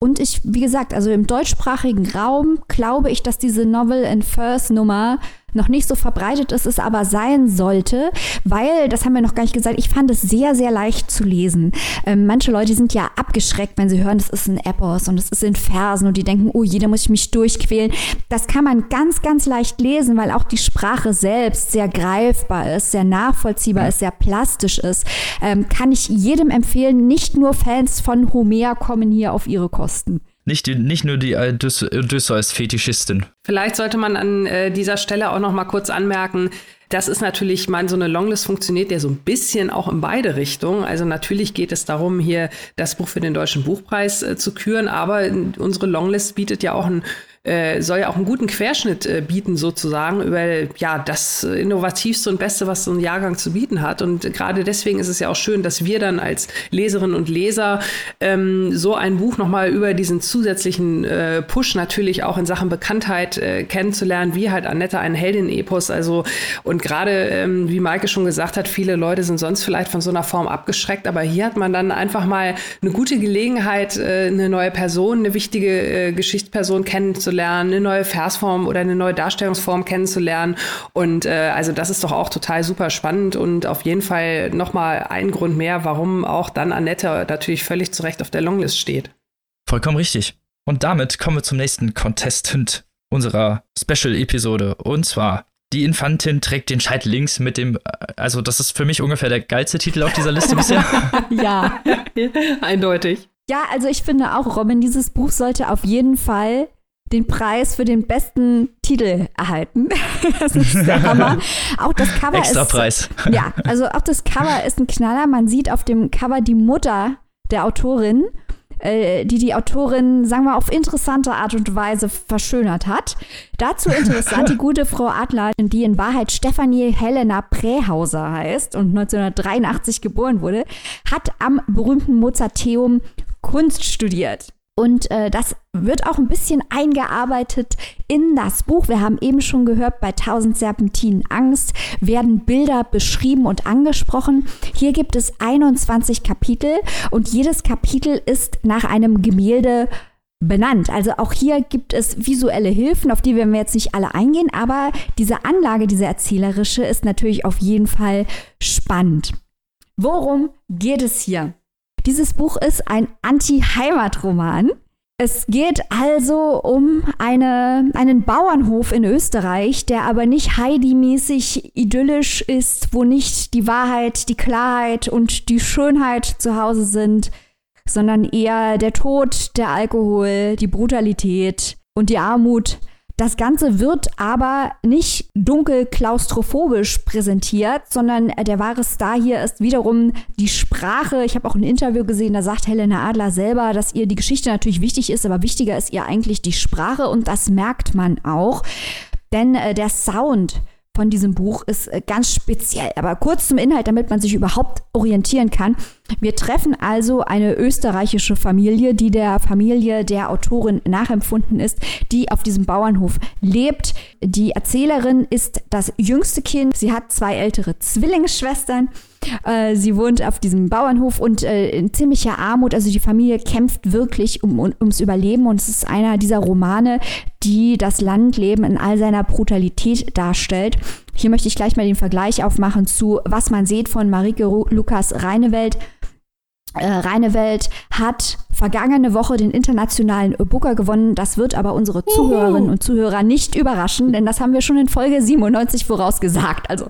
Und ich, wie gesagt, also im deutschsprachigen Raum glaube ich, dass diese Novel in First Nummer noch nicht so verbreitet ist, es aber sein sollte, weil, das haben wir noch gar nicht gesagt, ich fand es sehr, sehr leicht zu lesen. Ähm, manche Leute sind ja abgeschreckt, wenn sie hören, das ist ein Epos und es ist in Versen und die denken, oh je, da muss ich mich durchquälen. Das kann man ganz, ganz leicht lesen, weil auch die Sprache selbst sehr greifbar ist, sehr nachvollziehbar ist, sehr plastisch ist. Ähm, kann ich jedem empfehlen, nicht nur Fans von Homer kommen hier auf ihre Kosten. Nicht, die, nicht nur die Odysseus-Fetischistin. Vielleicht sollte man an äh, dieser Stelle auch noch mal kurz anmerken, das ist natürlich, mein, so eine Longlist funktioniert ja so ein bisschen auch in beide Richtungen. Also natürlich geht es darum, hier das Buch für den Deutschen Buchpreis äh, zu küren, aber unsere Longlist bietet ja auch ein äh, soll ja auch einen guten Querschnitt äh, bieten, sozusagen, über ja, das Innovativste und Beste, was so ein Jahrgang zu bieten hat. Und gerade deswegen ist es ja auch schön, dass wir dann als Leserinnen und Leser ähm, so ein Buch nochmal über diesen zusätzlichen äh, Push natürlich auch in Sachen Bekanntheit äh, kennenzulernen, wie halt Annette ein Heldin-Epos. Also, und gerade, ähm, wie Maike schon gesagt hat, viele Leute sind sonst vielleicht von so einer Form abgeschreckt, aber hier hat man dann einfach mal eine gute Gelegenheit, äh, eine neue Person, eine wichtige Geschichtsperson kennenzulernen kennenzulernen, eine neue Versform oder eine neue Darstellungsform kennenzulernen. Und äh, also das ist doch auch total super spannend und auf jeden Fall nochmal ein Grund mehr, warum auch dann Annette natürlich völlig zu Recht auf der Longlist steht. Vollkommen richtig. Und damit kommen wir zum nächsten Contestant unserer Special-Episode. Und zwar die Infantin trägt den Scheitel links mit dem, also das ist für mich ungefähr der geilste Titel auf dieser Liste bisher. *laughs* *laughs* ja, eindeutig. Ja, also ich finde auch, Robin, dieses Buch sollte auf jeden Fall den Preis für den besten Titel erhalten. *laughs* das ist der *laughs* Hammer. Auch das Cover Extra ist. Preis. *laughs* Ja, also auch das Cover ist ein Knaller. Man sieht auf dem Cover die Mutter der Autorin, äh, die die Autorin, sagen wir, auf interessante Art und Weise verschönert hat. Dazu interessant, die gute Frau Adler, die in Wahrheit Stefanie Helena Prähauser heißt und 1983 geboren wurde, hat am berühmten Mozarteum Kunst studiert. Und äh, das wird auch ein bisschen eingearbeitet in das Buch. Wir haben eben schon gehört, bei 1000 Serpentinen Angst werden Bilder beschrieben und angesprochen. Hier gibt es 21 Kapitel und jedes Kapitel ist nach einem Gemälde benannt. Also auch hier gibt es visuelle Hilfen, auf die werden wir jetzt nicht alle eingehen, aber diese Anlage, diese erzählerische, ist natürlich auf jeden Fall spannend. Worum geht es hier? Dieses Buch ist ein Anti-Heimat-Roman. Es geht also um eine, einen Bauernhof in Österreich, der aber nicht Heidi-mäßig idyllisch ist, wo nicht die Wahrheit, die Klarheit und die Schönheit zu Hause sind, sondern eher der Tod, der Alkohol, die Brutalität und die Armut. Das Ganze wird aber nicht dunkel klaustrophobisch präsentiert, sondern der wahre Star hier ist wiederum die Sprache. Ich habe auch ein Interview gesehen, da sagt Helena Adler selber, dass ihr die Geschichte natürlich wichtig ist, aber wichtiger ist ihr eigentlich die Sprache und das merkt man auch. Denn äh, der Sound von diesem Buch ist äh, ganz speziell. Aber kurz zum Inhalt, damit man sich überhaupt orientieren kann. Wir treffen also eine österreichische Familie, die der Familie der Autorin nachempfunden ist, die auf diesem Bauernhof lebt. Die Erzählerin ist das jüngste Kind. Sie hat zwei ältere Zwillingsschwestern. Äh, sie wohnt auf diesem Bauernhof und äh, in ziemlicher Armut. Also die Familie kämpft wirklich um, um, ums Überleben und es ist einer dieser Romane, die das Landleben in all seiner Brutalität darstellt. Hier möchte ich gleich mal den Vergleich aufmachen zu Was man sieht von Marike Lukas Reinewelt. Äh, Reinewelt hat vergangene Woche den internationalen Booker gewonnen. Das wird aber unsere Zuhörerinnen und Zuhörer nicht überraschen, denn das haben wir schon in Folge 97 vorausgesagt. Also,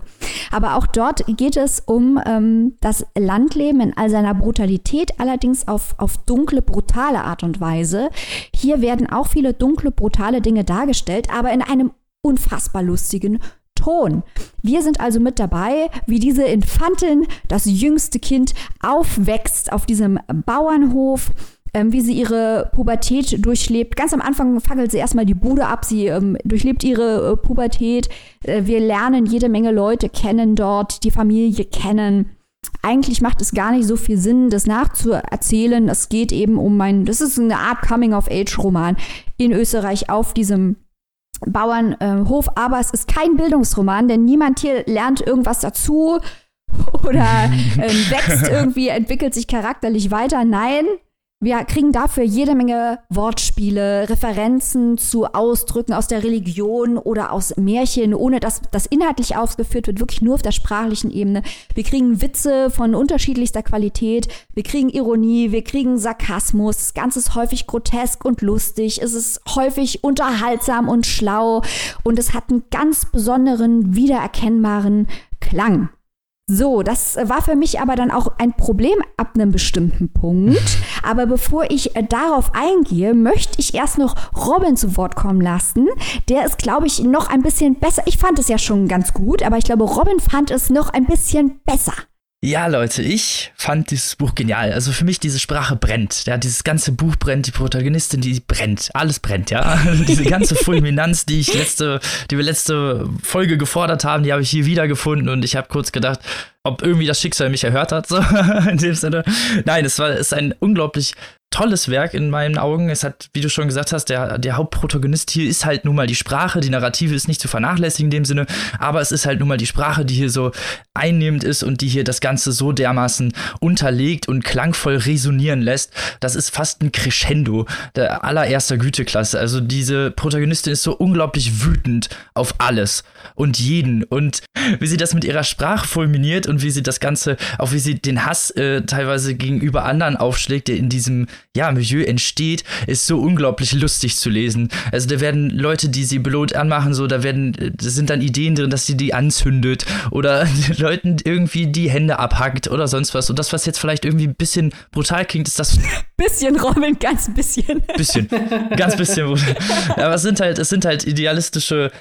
aber auch dort geht es um ähm, das Landleben in all seiner Brutalität, allerdings auf, auf dunkle, brutale Art und Weise. Hier werden auch viele dunkle, brutale Dinge dargestellt, aber in einem unfassbar lustigen Ton. Wir sind also mit dabei, wie diese Infantin, das jüngste Kind, aufwächst auf diesem Bauernhof. Ähm, wie sie ihre Pubertät durchlebt. Ganz am Anfang fackelt sie erstmal die Bude ab, sie ähm, durchlebt ihre äh, Pubertät. Äh, wir lernen jede Menge Leute kennen dort, die Familie kennen. Eigentlich macht es gar nicht so viel Sinn, das nachzuerzählen. Es geht eben um mein, das ist eine Art Coming-of-Age-Roman in Österreich auf diesem Bauernhof, äh, aber es ist kein Bildungsroman, denn niemand hier lernt irgendwas dazu *laughs* oder äh, wächst *laughs* irgendwie, entwickelt sich charakterlich weiter. Nein, wir kriegen dafür jede Menge Wortspiele, Referenzen zu Ausdrücken aus der Religion oder aus Märchen, ohne dass das inhaltlich ausgeführt wird, wirklich nur auf der sprachlichen Ebene. Wir kriegen Witze von unterschiedlichster Qualität, wir kriegen Ironie, wir kriegen Sarkasmus. Das Ganze ist häufig grotesk und lustig, es ist häufig unterhaltsam und schlau und es hat einen ganz besonderen, wiedererkennbaren Klang. So, das war für mich aber dann auch ein Problem ab einem bestimmten Punkt. *laughs* Aber bevor ich äh, darauf eingehe, möchte ich erst noch Robin zu Wort kommen lassen. Der ist, glaube ich, noch ein bisschen besser. Ich fand es ja schon ganz gut, aber ich glaube, Robin fand es noch ein bisschen besser. Ja, Leute, ich fand dieses Buch genial. Also für mich, diese Sprache brennt. Ja, dieses ganze Buch brennt, die Protagonistin, die brennt. Alles brennt, ja. *laughs* diese ganze Fulminanz, die ich letzte, die wir letzte Folge gefordert haben, die habe ich hier wiedergefunden und ich habe kurz gedacht, ob irgendwie das Schicksal mich erhört hat, *laughs* so in dem Sinne. Nein, es war, ist ein unglaublich tolles Werk in meinen Augen. Es hat, wie du schon gesagt hast, der, der Hauptprotagonist hier ist halt nun mal die Sprache. Die Narrative ist nicht zu vernachlässigen in dem Sinne, aber es ist halt nun mal die Sprache, die hier so einnehmend ist und die hier das Ganze so dermaßen unterlegt und klangvoll resonieren lässt. Das ist fast ein Crescendo der allererster Güteklasse. Also diese Protagonistin ist so unglaublich wütend auf alles und jeden und wie sie das mit ihrer Sprache fulminiert und wie sie das Ganze, auch wie sie den Hass äh, teilweise gegenüber anderen aufschlägt, der in diesem ja, Milieu entsteht, ist so unglaublich lustig zu lesen. Also da werden Leute, die sie belohnt anmachen, so, da werden, da sind dann Ideen drin, dass sie die anzündet oder *laughs* Leuten irgendwie die Hände abhackt oder sonst was. Und das, was jetzt vielleicht irgendwie ein bisschen brutal klingt, ist das. *laughs* Bisschen, Robin, ganz bisschen. *laughs* Bisschen. Ganz bisschen. Aber es sind halt, es sind halt idealistische,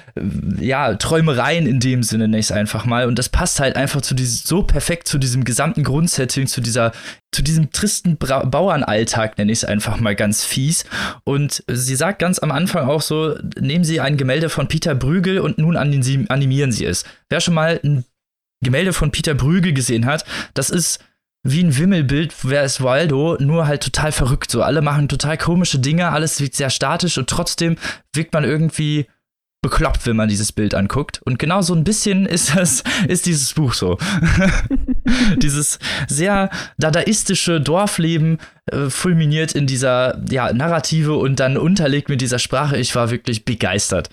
ja, Träumereien in dem Sinne, es einfach mal. Und das passt halt einfach zu diesem, so perfekt zu diesem gesamten Grundsetting, zu dieser zu diesem tristen Bra Bauernalltag, nenne ich es einfach mal ganz fies. Und sie sagt ganz am Anfang auch so, nehmen Sie ein Gemälde von Peter Brügel und nun animieren Sie es. Wer schon mal ein Gemälde von Peter Brügel gesehen hat, das ist wie ein Wimmelbild, wer ist Waldo, nur halt total verrückt. So, alle machen total komische Dinge, alles wirkt sehr statisch und trotzdem wirkt man irgendwie bekloppt, wenn man dieses Bild anguckt. Und genau so ein bisschen *laughs* ist das, ist dieses Buch so. *laughs* dieses sehr dadaistische Dorfleben äh, fulminiert in dieser ja, Narrative und dann unterlegt mit dieser Sprache. Ich war wirklich begeistert.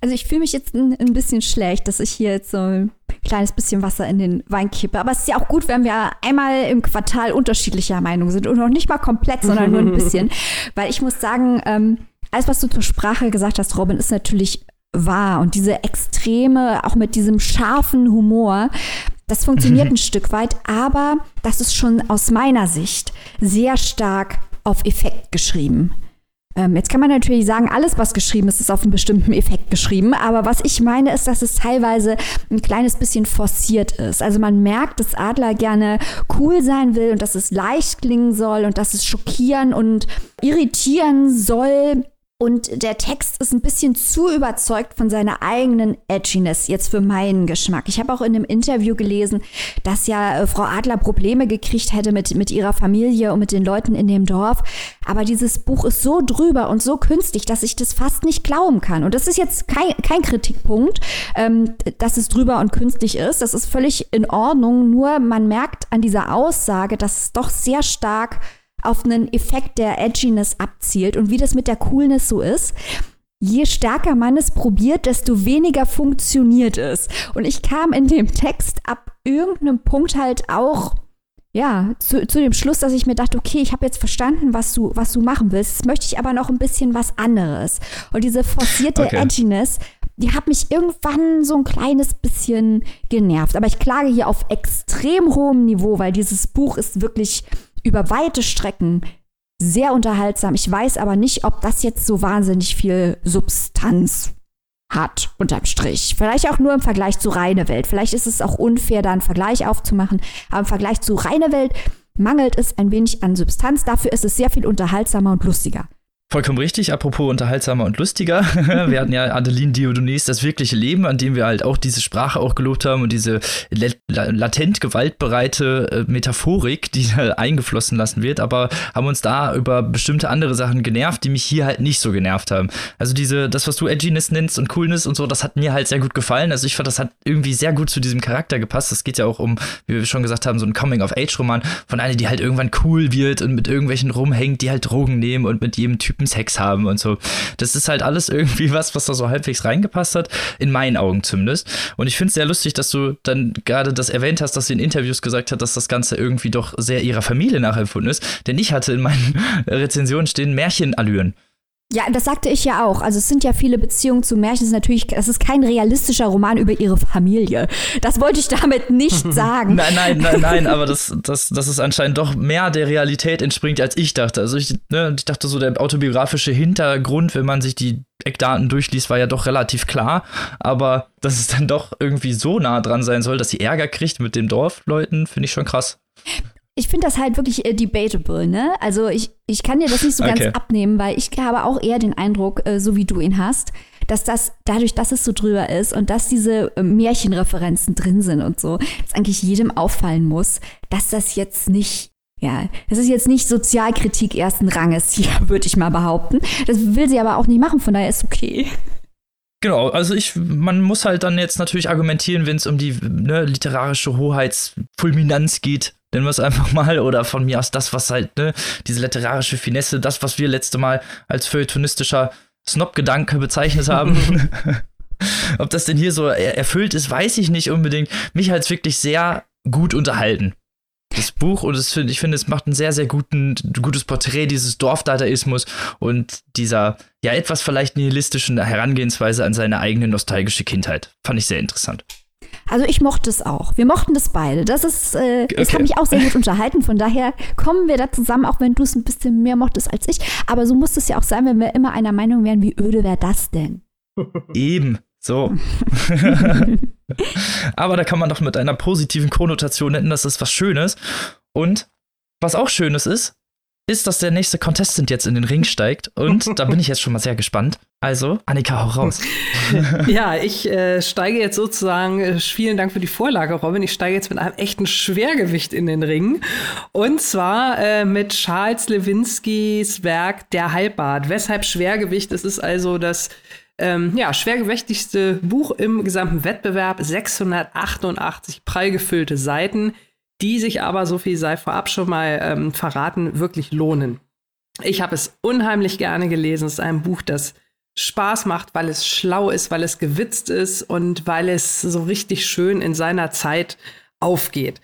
Also ich fühle mich jetzt ein, ein, bisschen schlecht, dass ich hier jetzt so ein kleines bisschen Wasser in den Wein kippe. Aber es ist ja auch gut, wenn wir einmal im Quartal unterschiedlicher Meinung sind und noch nicht mal komplett, sondern nur ein bisschen. *laughs* Weil ich muss sagen, ähm, alles, was du zur Sprache gesagt hast, Robin, ist natürlich wahr. Und diese Extreme, auch mit diesem scharfen Humor, das funktioniert *laughs* ein Stück weit, aber das ist schon aus meiner Sicht sehr stark auf Effekt geschrieben. Ähm, jetzt kann man natürlich sagen, alles, was geschrieben ist, ist auf einen bestimmten Effekt geschrieben. Aber was ich meine, ist, dass es teilweise ein kleines bisschen forciert ist. Also man merkt, dass Adler gerne cool sein will und dass es leicht klingen soll und dass es schockieren und irritieren soll. Und der Text ist ein bisschen zu überzeugt von seiner eigenen Edginess, jetzt für meinen Geschmack. Ich habe auch in einem Interview gelesen, dass ja äh, Frau Adler Probleme gekriegt hätte mit, mit ihrer Familie und mit den Leuten in dem Dorf. Aber dieses Buch ist so drüber und so künstlich, dass ich das fast nicht glauben kann. Und das ist jetzt kein, kein Kritikpunkt, ähm, dass es drüber und künstlich ist. Das ist völlig in Ordnung. Nur man merkt an dieser Aussage, dass es doch sehr stark auf einen Effekt der Edginess abzielt und wie das mit der Coolness so ist. Je stärker man es probiert, desto weniger funktioniert es. Und ich kam in dem Text ab irgendeinem Punkt halt auch ja, zu, zu dem Schluss, dass ich mir dachte, okay, ich habe jetzt verstanden, was du, was du machen willst. Jetzt möchte ich aber noch ein bisschen was anderes. Und diese forcierte okay. Edginess, die hat mich irgendwann so ein kleines bisschen genervt. Aber ich klage hier auf extrem hohem Niveau, weil dieses Buch ist wirklich über weite Strecken sehr unterhaltsam. Ich weiß aber nicht, ob das jetzt so wahnsinnig viel Substanz hat, unterm Strich. Vielleicht auch nur im Vergleich zu reine Welt. Vielleicht ist es auch unfair, da einen Vergleich aufzumachen. Aber im Vergleich zu reine Welt mangelt es ein wenig an Substanz. Dafür ist es sehr viel unterhaltsamer und lustiger. Vollkommen richtig, apropos unterhaltsamer und lustiger. *laughs* wir hatten ja Adeline Diodones das wirkliche Leben, an dem wir halt auch diese Sprache auch gelobt haben und diese latent gewaltbereite äh, Metaphorik, die da eingeflossen lassen wird, aber haben uns da über bestimmte andere Sachen genervt, die mich hier halt nicht so genervt haben. Also diese, das, was du Edginess nennst und Coolness und so, das hat mir halt sehr gut gefallen. Also ich fand, das hat irgendwie sehr gut zu diesem Charakter gepasst. Das geht ja auch um, wie wir schon gesagt haben, so ein Coming-of-Age-Roman von einer, die halt irgendwann cool wird und mit irgendwelchen rumhängt, die halt Drogen nehmen und mit jedem Typ Typen Sex haben und so. Das ist halt alles irgendwie *laughs* was, was da so halbwegs reingepasst hat, in meinen Augen zumindest. Und ich finde es sehr lustig, dass du dann gerade das erwähnt hast, dass sie in Interviews gesagt hat, dass das Ganze irgendwie doch sehr ihrer Familie nachempfunden ist. Denn ich hatte in meinen *laughs* Rezensionen stehen Märchenallüren. Ja, das sagte ich ja auch. Also es sind ja viele Beziehungen zu Märchen. Das ist natürlich, das ist kein realistischer Roman über ihre Familie. Das wollte ich damit nicht *laughs* sagen. nein, nein, nein, nein, aber das, das, das ist anscheinend doch mehr der Realität entspringt, als ich dachte. Also ich, ne, ich dachte so, der autobiografische Hintergrund, wenn man sich die Eckdaten durchliest, war ja doch relativ klar. Aber dass es dann doch irgendwie so nah dran sein soll, dass sie Ärger kriegt mit den Dorfleuten, finde ich schon krass ich finde das halt wirklich äh, debatable, ne? Also ich, ich kann dir das nicht so okay. ganz abnehmen, weil ich habe auch eher den Eindruck, äh, so wie du ihn hast, dass das dadurch, dass es so drüber ist und dass diese äh, Märchenreferenzen drin sind und so, dass eigentlich jedem auffallen muss, dass das jetzt nicht ja, das ist jetzt nicht Sozialkritik ersten Ranges hier, *laughs* würde ich mal behaupten. Das will sie aber auch nicht machen, von daher ist okay. Genau, also ich, man muss halt dann jetzt natürlich argumentieren, wenn es um die ne, literarische Hoheitsfulminanz geht, nennen wir es einfach *laughs* mal, oder von mir aus das, was halt, ne, diese literarische Finesse, das, was wir letzte Mal als feuilletonistischer Snob-Gedanke bezeichnet haben. *laughs* *laughs* Ob das denn hier so erfüllt ist, weiß ich nicht unbedingt. Mich hat es wirklich sehr gut unterhalten. Das Buch und es find, ich finde, es macht ein sehr, sehr guten, gutes Porträt dieses Dorfdadaismus und dieser ja etwas vielleicht nihilistischen Herangehensweise an seine eigene nostalgische Kindheit. Fand ich sehr interessant. Also ich mochte es auch. Wir mochten das beide. Das ist, äh, okay. es hat mich auch sehr gut unterhalten. Von daher kommen wir da zusammen, auch wenn du es ein bisschen mehr mochtest als ich. Aber so muss es ja auch sein, wenn wir immer einer Meinung wären, wie öde wäre das denn? *laughs* Eben. So. *laughs* Aber da kann man doch mit einer positiven Konnotation nennen, das ist was Schönes. Und was auch Schönes ist, ist, dass der nächste Contestant jetzt in den Ring steigt. Und da bin ich jetzt schon mal sehr gespannt. Also, Annika, hau raus. *laughs* ja, ich äh, steige jetzt sozusagen, äh, vielen Dank für die Vorlage, Robin. Ich steige jetzt mit einem echten Schwergewicht in den Ring. Und zwar äh, mit Charles Lewinsky's Werk Der Halbbad. Weshalb Schwergewicht? Es ist also das ähm, ja, schwergewichtigste Buch im gesamten Wettbewerb, 688 prall gefüllte Seiten, die sich aber, so viel sei vorab schon mal ähm, verraten, wirklich lohnen. Ich habe es unheimlich gerne gelesen. Es ist ein Buch, das Spaß macht, weil es schlau ist, weil es gewitzt ist und weil es so richtig schön in seiner Zeit aufgeht.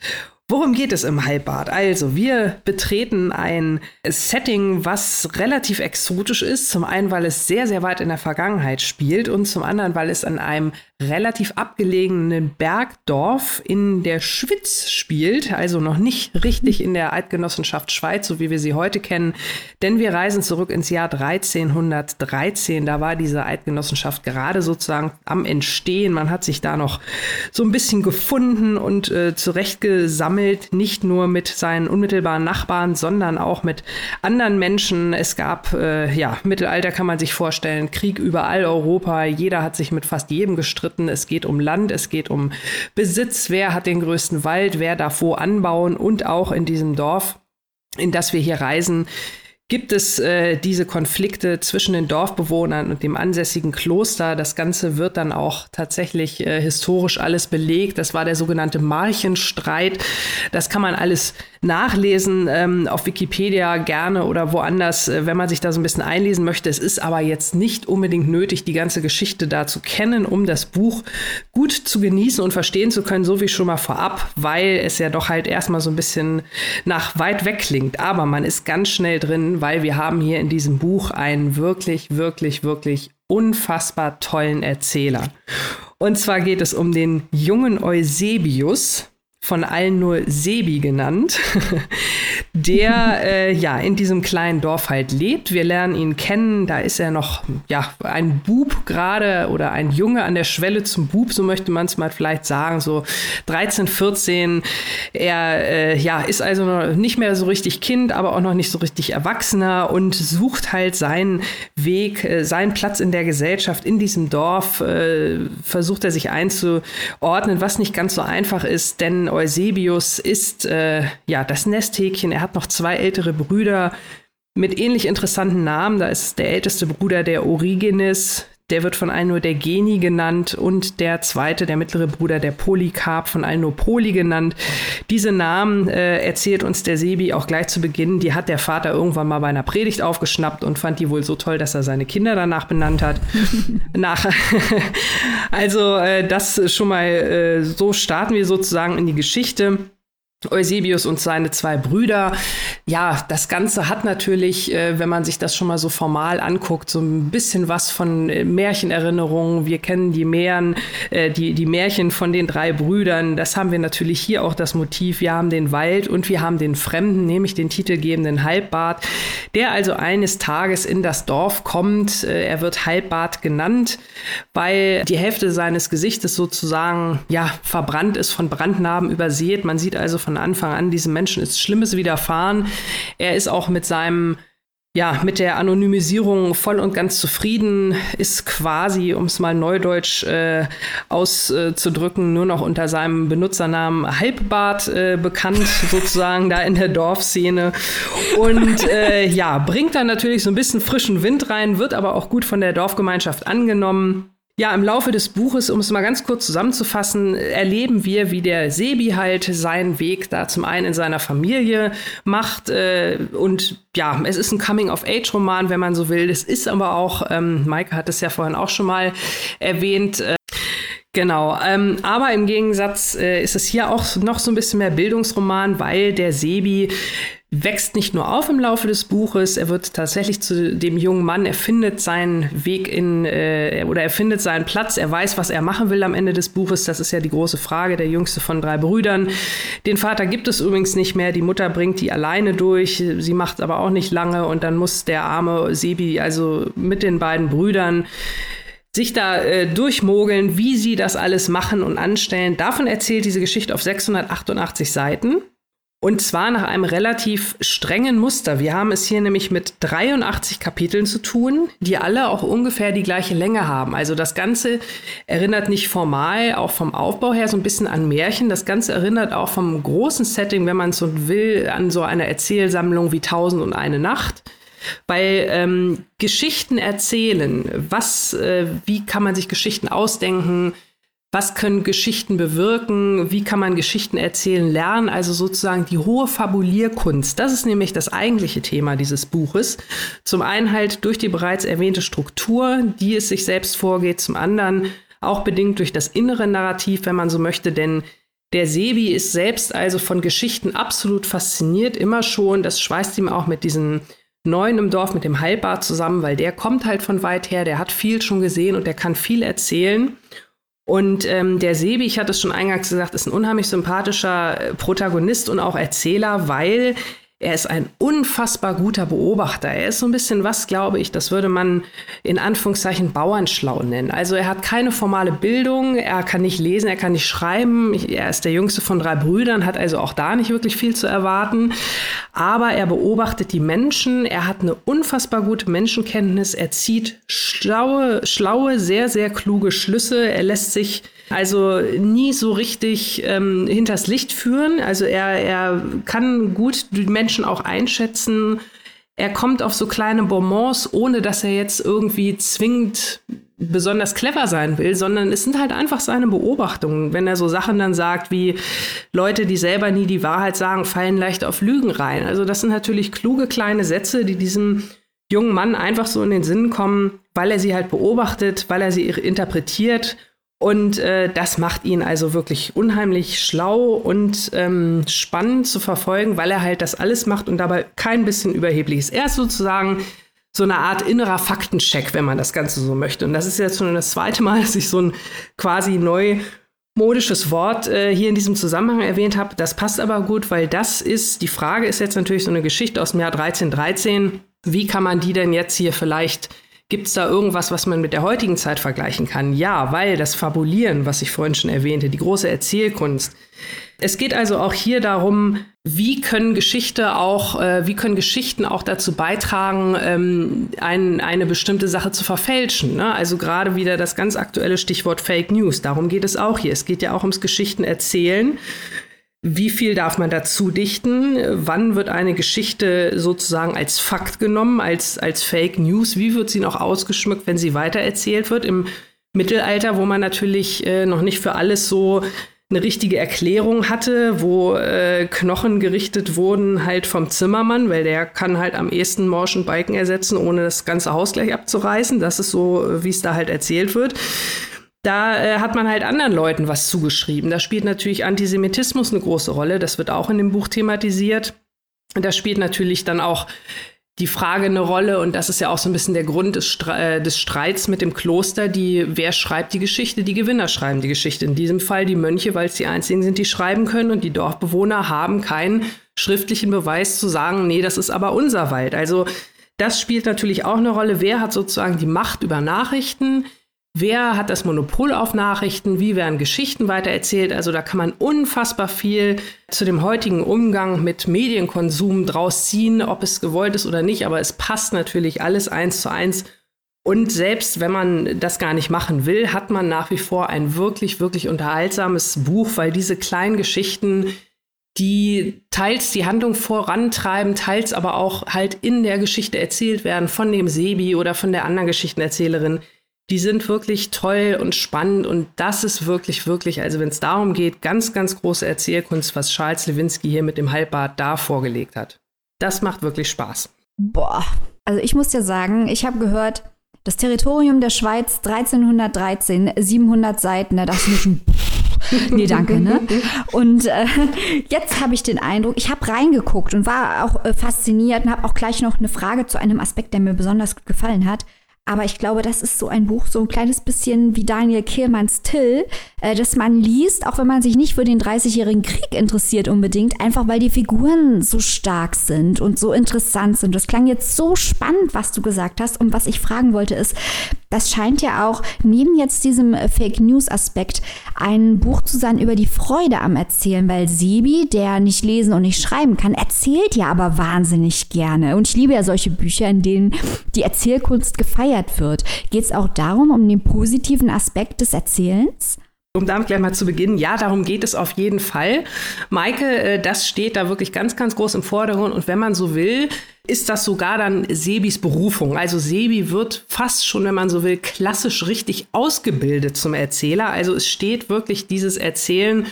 Worum geht es im Halbbad? Also, wir betreten ein Setting, was relativ exotisch ist. Zum einen, weil es sehr, sehr weit in der Vergangenheit spielt und zum anderen, weil es an einem relativ abgelegenen Bergdorf in der Schwitz spielt, also noch nicht richtig in der Eidgenossenschaft Schweiz, so wie wir sie heute kennen, denn wir reisen zurück ins Jahr 1313. Da war diese Eidgenossenschaft gerade sozusagen am Entstehen. Man hat sich da noch so ein bisschen gefunden und äh, zurechtgesammelt, nicht nur mit seinen unmittelbaren Nachbarn, sondern auch mit anderen Menschen. Es gab, äh, ja, Mittelalter kann man sich vorstellen, Krieg überall Europa. Jeder hat sich mit fast jedem gestritten. Es geht um Land, es geht um Besitz, wer hat den größten Wald, wer darf wo anbauen und auch in diesem Dorf, in das wir hier reisen, gibt es äh, diese Konflikte zwischen den Dorfbewohnern und dem ansässigen Kloster. Das Ganze wird dann auch tatsächlich äh, historisch alles belegt. Das war der sogenannte Marchenstreit. Das kann man alles nachlesen ähm, auf Wikipedia gerne oder woanders, äh, wenn man sich da so ein bisschen einlesen möchte. Es ist aber jetzt nicht unbedingt nötig, die ganze Geschichte da zu kennen, um das Buch gut zu genießen und verstehen zu können, so wie schon mal vorab, weil es ja doch halt erstmal so ein bisschen nach weit weg klingt. Aber man ist ganz schnell drin weil wir haben hier in diesem Buch einen wirklich, wirklich, wirklich unfassbar tollen Erzähler. Und zwar geht es um den jungen Eusebius, von allen nur Sebi genannt, *laughs* der *laughs* äh, ja in diesem kleinen Dorf halt lebt. Wir lernen ihn kennen. Da ist er noch ja ein Bub gerade oder ein Junge an der Schwelle zum Bub, so möchte man es mal vielleicht sagen, so 13, 14. Er äh, ja ist also noch nicht mehr so richtig Kind, aber auch noch nicht so richtig Erwachsener und sucht halt seinen Weg, äh, seinen Platz in der Gesellschaft in diesem Dorf. Äh, versucht er sich einzuordnen, was nicht ganz so einfach ist, denn Eusebius ist äh, ja das Nesthäkchen. Er hat noch zwei ältere Brüder mit ähnlich interessanten Namen. Da ist der älteste Bruder der Origenes, der wird von allen nur der Geni genannt und der zweite, der mittlere Bruder, der Polycarp, von allen nur Poly genannt. Diese Namen äh, erzählt uns der Sebi auch gleich zu Beginn. Die hat der Vater irgendwann mal bei einer Predigt aufgeschnappt und fand die wohl so toll, dass er seine Kinder danach benannt hat. *laughs* Nach, *laughs* also äh, das schon mal, äh, so starten wir sozusagen in die Geschichte. Eusebius und seine zwei Brüder. Ja, das Ganze hat natürlich, äh, wenn man sich das schon mal so formal anguckt, so ein bisschen was von äh, Märchenerinnerungen. Wir kennen die Märchen, äh, die, die Märchen von den drei Brüdern. Das haben wir natürlich hier auch das Motiv. Wir haben den Wald und wir haben den Fremden, nämlich den titelgebenden Halbbart, der also eines Tages in das Dorf kommt. Er wird Halbbart genannt, weil die Hälfte seines Gesichtes sozusagen, ja, verbrannt ist, von Brandnarben übersät. Man sieht also von von Anfang an, diesem Menschen ist Schlimmes widerfahren. Er ist auch mit seinem ja, mit der Anonymisierung voll und ganz zufrieden, ist quasi, um es mal neudeutsch äh, auszudrücken, nur noch unter seinem Benutzernamen Halbbart äh, bekannt, *laughs* sozusagen da in der Dorfszene. Und äh, ja, bringt dann natürlich so ein bisschen frischen Wind rein, wird aber auch gut von der Dorfgemeinschaft angenommen. Ja, im Laufe des Buches, um es mal ganz kurz zusammenzufassen, erleben wir, wie der Sebi halt seinen Weg da zum einen in seiner Familie macht. Äh, und ja, es ist ein Coming-of-Age-Roman, wenn man so will. Es ist aber auch, ähm, Maike hat es ja vorhin auch schon mal erwähnt, äh, Genau, ähm, aber im Gegensatz äh, ist es hier auch noch so ein bisschen mehr Bildungsroman, weil der Sebi wächst nicht nur auf im Laufe des Buches, er wird tatsächlich zu dem jungen Mann, er findet seinen Weg in, äh, oder er findet seinen Platz, er weiß, was er machen will am Ende des Buches. Das ist ja die große Frage, der jüngste von drei Brüdern. Den Vater gibt es übrigens nicht mehr, die Mutter bringt die alleine durch, sie macht aber auch nicht lange und dann muss der arme Sebi also mit den beiden Brüdern sich da äh, durchmogeln, wie sie das alles machen und anstellen. Davon erzählt diese Geschichte auf 688 Seiten. Und zwar nach einem relativ strengen Muster. Wir haben es hier nämlich mit 83 Kapiteln zu tun, die alle auch ungefähr die gleiche Länge haben. Also das Ganze erinnert nicht formal, auch vom Aufbau her so ein bisschen an Märchen. Das Ganze erinnert auch vom großen Setting, wenn man so will, an so eine Erzählsammlung wie Tausend und eine Nacht. weil ähm, Geschichten erzählen, was, äh, wie kann man sich Geschichten ausdenken, was können Geschichten bewirken, wie kann man Geschichten erzählen lernen, also sozusagen die hohe Fabulierkunst. Das ist nämlich das eigentliche Thema dieses Buches. Zum einen halt durch die bereits erwähnte Struktur, die es sich selbst vorgeht, zum anderen auch bedingt durch das innere Narrativ, wenn man so möchte, denn der Sebi ist selbst also von Geschichten absolut fasziniert, immer schon. Das schweißt ihm auch mit diesen Neuen im Dorf, mit dem Heilbad zusammen, weil der kommt halt von weit her, der hat viel schon gesehen und der kann viel erzählen. Und ähm, der Sebi, ich hatte es schon eingangs gesagt, ist ein unheimlich sympathischer äh, Protagonist und auch Erzähler, weil er ist ein unfassbar guter Beobachter. Er ist so ein bisschen was, glaube ich, das würde man in Anführungszeichen Bauernschlau nennen. Also er hat keine formale Bildung, er kann nicht lesen, er kann nicht schreiben. Er ist der jüngste von drei Brüdern, hat also auch da nicht wirklich viel zu erwarten. Aber er beobachtet die Menschen, er hat eine unfassbar gute Menschenkenntnis, er zieht schlaue, schlaue, sehr, sehr kluge Schlüsse. Er lässt sich also nie so richtig ähm, hinters Licht führen. Also er, er kann gut die Menschen auch einschätzen. Er kommt auf so kleine Bonbons, ohne dass er jetzt irgendwie zwingend besonders clever sein will, sondern es sind halt einfach seine Beobachtungen. Wenn er so Sachen dann sagt wie Leute, die selber nie die Wahrheit sagen, fallen leicht auf Lügen rein. Also das sind natürlich kluge kleine Sätze, die diesem jungen Mann einfach so in den Sinn kommen, weil er sie halt beobachtet, weil er sie interpretiert und äh, das macht ihn also wirklich unheimlich schlau und ähm, spannend zu verfolgen, weil er halt das alles macht und dabei kein bisschen überheblich ist. Er ist sozusagen so eine Art innerer Faktencheck, wenn man das Ganze so möchte. Und das ist jetzt schon das zweite Mal, *laughs* dass ich so ein quasi neu modisches Wort äh, hier in diesem Zusammenhang erwähnt habe. Das passt aber gut, weil das ist, die Frage ist jetzt natürlich so eine Geschichte aus dem Jahr 1313. Wie kann man die denn jetzt hier vielleicht Gibt es da irgendwas, was man mit der heutigen Zeit vergleichen kann? Ja, weil das Fabulieren, was ich vorhin schon erwähnte, die große Erzählkunst. Es geht also auch hier darum, wie können Geschichte auch, äh, wie können Geschichten auch dazu beitragen, ähm, ein, eine bestimmte Sache zu verfälschen. Ne? Also gerade wieder das ganz aktuelle Stichwort Fake News. Darum geht es auch hier. Es geht ja auch ums Geschichten erzählen. Wie viel darf man dazu dichten? Wann wird eine Geschichte sozusagen als Fakt genommen, als, als Fake News? Wie wird sie noch ausgeschmückt, wenn sie weitererzählt wird? Im Mittelalter, wo man natürlich äh, noch nicht für alles so eine richtige Erklärung hatte, wo äh, Knochen gerichtet wurden halt vom Zimmermann, weil der kann halt am ehesten morschen Balken ersetzen, ohne das ganze Haus gleich abzureißen. Das ist so, wie es da halt erzählt wird da äh, hat man halt anderen Leuten was zugeschrieben. Da spielt natürlich Antisemitismus eine große Rolle. Das wird auch in dem Buch thematisiert. Da spielt natürlich dann auch die Frage eine Rolle, und das ist ja auch so ein bisschen der Grund des, Stre äh, des Streits mit dem Kloster, die, wer schreibt die Geschichte? Die Gewinner schreiben die Geschichte. In diesem Fall die Mönche, weil es die einzigen sind, die schreiben können, und die Dorfbewohner haben keinen schriftlichen Beweis zu sagen, nee, das ist aber unser Wald. Also das spielt natürlich auch eine Rolle. Wer hat sozusagen die Macht über Nachrichten? Wer hat das Monopol auf Nachrichten? Wie werden Geschichten weitererzählt? Also da kann man unfassbar viel zu dem heutigen Umgang mit Medienkonsum draus ziehen, ob es gewollt ist oder nicht. Aber es passt natürlich alles eins zu eins. Und selbst wenn man das gar nicht machen will, hat man nach wie vor ein wirklich, wirklich unterhaltsames Buch, weil diese kleinen Geschichten, die teils die Handlung vorantreiben, teils aber auch halt in der Geschichte erzählt werden von dem Sebi oder von der anderen Geschichtenerzählerin, die sind wirklich toll und spannend und das ist wirklich, wirklich, also wenn es darum geht, ganz, ganz große Erzählkunst, was Charles Lewinsky hier mit dem Halbbart da vorgelegt hat. Das macht wirklich Spaß. Boah, also ich muss dir sagen, ich habe gehört, das Territorium der Schweiz 1313, 700 Seiten, da dachte ich nee, danke, ne? Und äh, jetzt habe ich den Eindruck, ich habe reingeguckt und war auch äh, fasziniert und habe auch gleich noch eine Frage zu einem Aspekt, der mir besonders gut gefallen hat. Aber ich glaube, das ist so ein Buch, so ein kleines bisschen wie Daniel Kehlmanns Till, äh, das man liest, auch wenn man sich nicht für den 30-jährigen Krieg interessiert unbedingt, einfach weil die Figuren so stark sind und so interessant sind. Das klang jetzt so spannend, was du gesagt hast. Und was ich fragen wollte ist, das scheint ja auch neben jetzt diesem Fake News Aspekt ein Buch zu sein über die Freude am Erzählen, weil Sebi, der nicht lesen und nicht schreiben kann, erzählt ja aber wahnsinnig gerne. Und ich liebe ja solche Bücher, in denen die Erzählkunst gefeiert wird. Geht es auch darum, um den positiven Aspekt des Erzählens? um damit gleich mal zu beginnen, ja, darum geht es auf jeden Fall. Maike, äh, das steht da wirklich ganz, ganz groß im Vordergrund. Und wenn man so will, ist das sogar dann Sebis Berufung. Also Sebi wird fast schon, wenn man so will, klassisch richtig ausgebildet zum Erzähler. Also es steht wirklich dieses Erzählen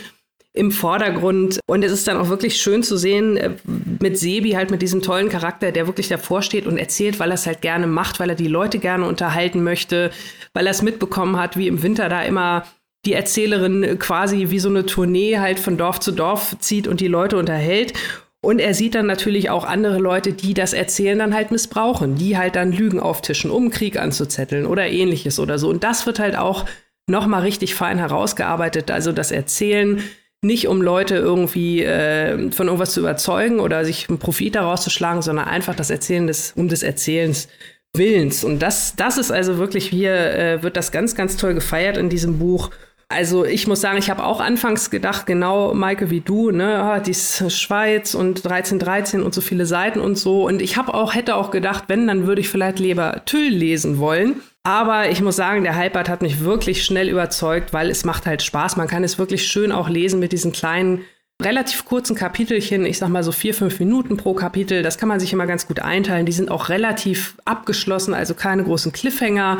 im Vordergrund. Und es ist dann auch wirklich schön zu sehen, äh, mit Sebi halt mit diesem tollen Charakter, der wirklich davor steht und erzählt, weil er es halt gerne macht, weil er die Leute gerne unterhalten möchte, weil er es mitbekommen hat, wie im Winter da immer die Erzählerin quasi wie so eine Tournee halt von Dorf zu Dorf zieht und die Leute unterhält. Und er sieht dann natürlich auch andere Leute, die das Erzählen dann halt missbrauchen, die halt dann Lügen auftischen, um Krieg anzuzetteln oder ähnliches oder so. Und das wird halt auch nochmal richtig fein herausgearbeitet. Also das Erzählen nicht um Leute irgendwie äh, von irgendwas zu überzeugen oder sich einen Profit daraus zu schlagen, sondern einfach das Erzählen des, um des Erzählens Willens. Und das, das ist also wirklich hier, äh, wird das ganz, ganz toll gefeiert in diesem Buch. Also ich muss sagen, ich habe auch anfangs gedacht, genau, Maike, wie du, ne, ah, die Schweiz und 1313 und so viele Seiten und so. Und ich habe auch, hätte auch gedacht, wenn, dann würde ich vielleicht lieber Tüll lesen wollen. Aber ich muss sagen, der Halbart hat mich wirklich schnell überzeugt, weil es macht halt Spaß. Man kann es wirklich schön auch lesen mit diesen kleinen, relativ kurzen Kapitelchen. Ich sag mal so vier, fünf Minuten pro Kapitel. Das kann man sich immer ganz gut einteilen. Die sind auch relativ abgeschlossen, also keine großen Cliffhanger.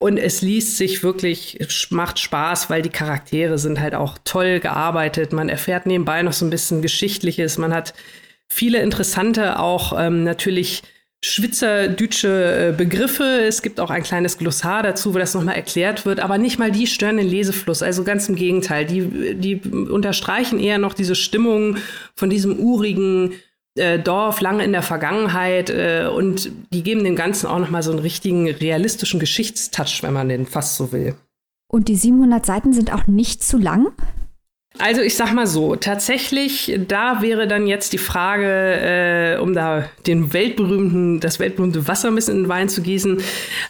Und es liest sich wirklich, macht Spaß, weil die Charaktere sind halt auch toll gearbeitet. Man erfährt nebenbei noch so ein bisschen Geschichtliches. Man hat viele interessante, auch ähm, natürlich schwitzerdütsche äh, Begriffe. Es gibt auch ein kleines Glossar dazu, wo das nochmal erklärt wird, aber nicht mal die stören den Lesefluss. Also ganz im Gegenteil. Die, die unterstreichen eher noch diese Stimmung von diesem urigen, äh, Dorf lange in der Vergangenheit äh, und die geben dem Ganzen auch noch mal so einen richtigen realistischen Geschichtstouch, wenn man den fast so will. Und die 700 Seiten sind auch nicht zu lang? Also ich sag mal so, tatsächlich, da wäre dann jetzt die Frage, äh, um da den weltberühmten, das weltberühmte Wasser ein bisschen in den Wein zu gießen.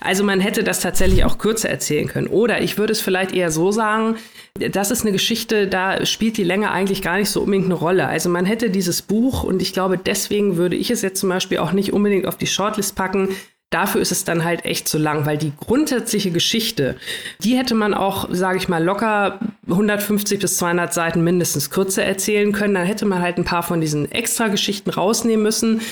Also man hätte das tatsächlich auch kürzer erzählen können. Oder ich würde es vielleicht eher so sagen, das ist eine Geschichte, da spielt die Länge eigentlich gar nicht so unbedingt eine Rolle. Also man hätte dieses Buch und ich glaube, deswegen würde ich es jetzt zum Beispiel auch nicht unbedingt auf die Shortlist packen. Dafür ist es dann halt echt zu lang, weil die grundsätzliche Geschichte, die hätte man auch, sage ich mal, locker 150 bis 200 Seiten mindestens kürzer erzählen können. Dann hätte man halt ein paar von diesen Extra-Geschichten rausnehmen müssen.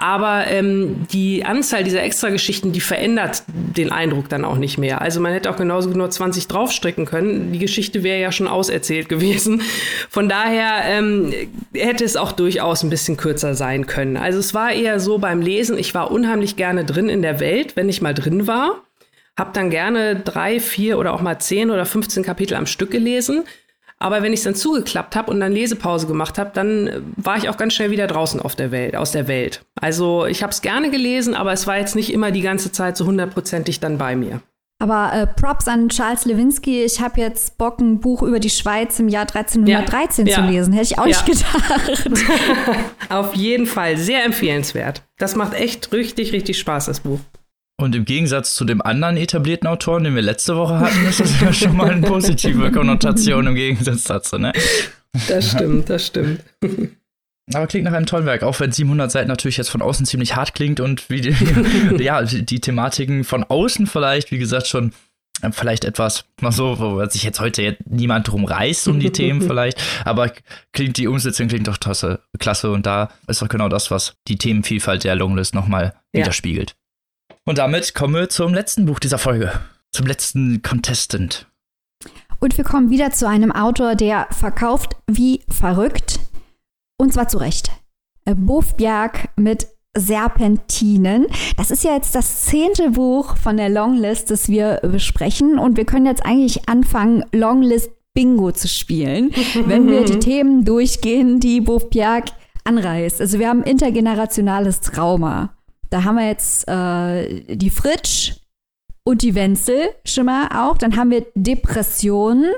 Aber ähm, die Anzahl dieser Extrageschichten, die verändert den Eindruck dann auch nicht mehr. Also man hätte auch genauso nur 20 draufstrecken können. Die Geschichte wäre ja schon auserzählt gewesen. Von daher ähm, hätte es auch durchaus ein bisschen kürzer sein können. Also es war eher so beim Lesen, ich war unheimlich gerne drin in der Welt, wenn ich mal drin war. Hab dann gerne drei, vier oder auch mal zehn oder 15 Kapitel am Stück gelesen. Aber wenn ich es dann zugeklappt habe und dann Lesepause gemacht habe, dann äh, war ich auch ganz schnell wieder draußen auf der Welt, aus der Welt. Also ich habe es gerne gelesen, aber es war jetzt nicht immer die ganze Zeit so hundertprozentig dann bei mir. Aber äh, Props an Charles Lewinsky. Ich habe jetzt Bock, ein Buch über die Schweiz im Jahr 1313 ja, zu ja. lesen. Hätte ich auch ja. nicht gedacht. *laughs* Auf jeden Fall. Sehr empfehlenswert. Das macht echt richtig, richtig Spaß, das Buch. Und im Gegensatz zu dem anderen etablierten Autoren, den wir letzte Woche hatten, ist das ja schon mal eine positive Konnotation im Gegensatz dazu, ne? Das stimmt, das stimmt. Aber klingt nach einem tollen Werk, auch wenn 700 Seiten natürlich jetzt von außen ziemlich hart klingt und wie die, *laughs* ja, die Thematiken von außen vielleicht, wie gesagt, schon äh, vielleicht etwas noch so, wo sich jetzt heute niemand drum reißt um die Themen *laughs* vielleicht, aber klingt die Umsetzung klingt doch tosse, klasse und da ist doch genau das, was die Themenvielfalt der Longlist nochmal ja. widerspiegelt. Und damit kommen wir zum letzten Buch dieser Folge, zum letzten Contestant. Und wir kommen wieder zu einem Autor, der verkauft wie verrückt. Und zwar zu Recht. Äh, Bofbjerg mit Serpentinen. Das ist ja jetzt das zehnte Buch von der Longlist, das wir besprechen. Und wir können jetzt eigentlich anfangen, Longlist Bingo zu spielen, *laughs* wenn wir die Themen durchgehen, die Bofbjerg anreißt. Also wir haben intergenerationales Trauma. Da haben wir jetzt äh, die Fritsch und die Wenzel schon mal auch. Dann haben wir Depressionen.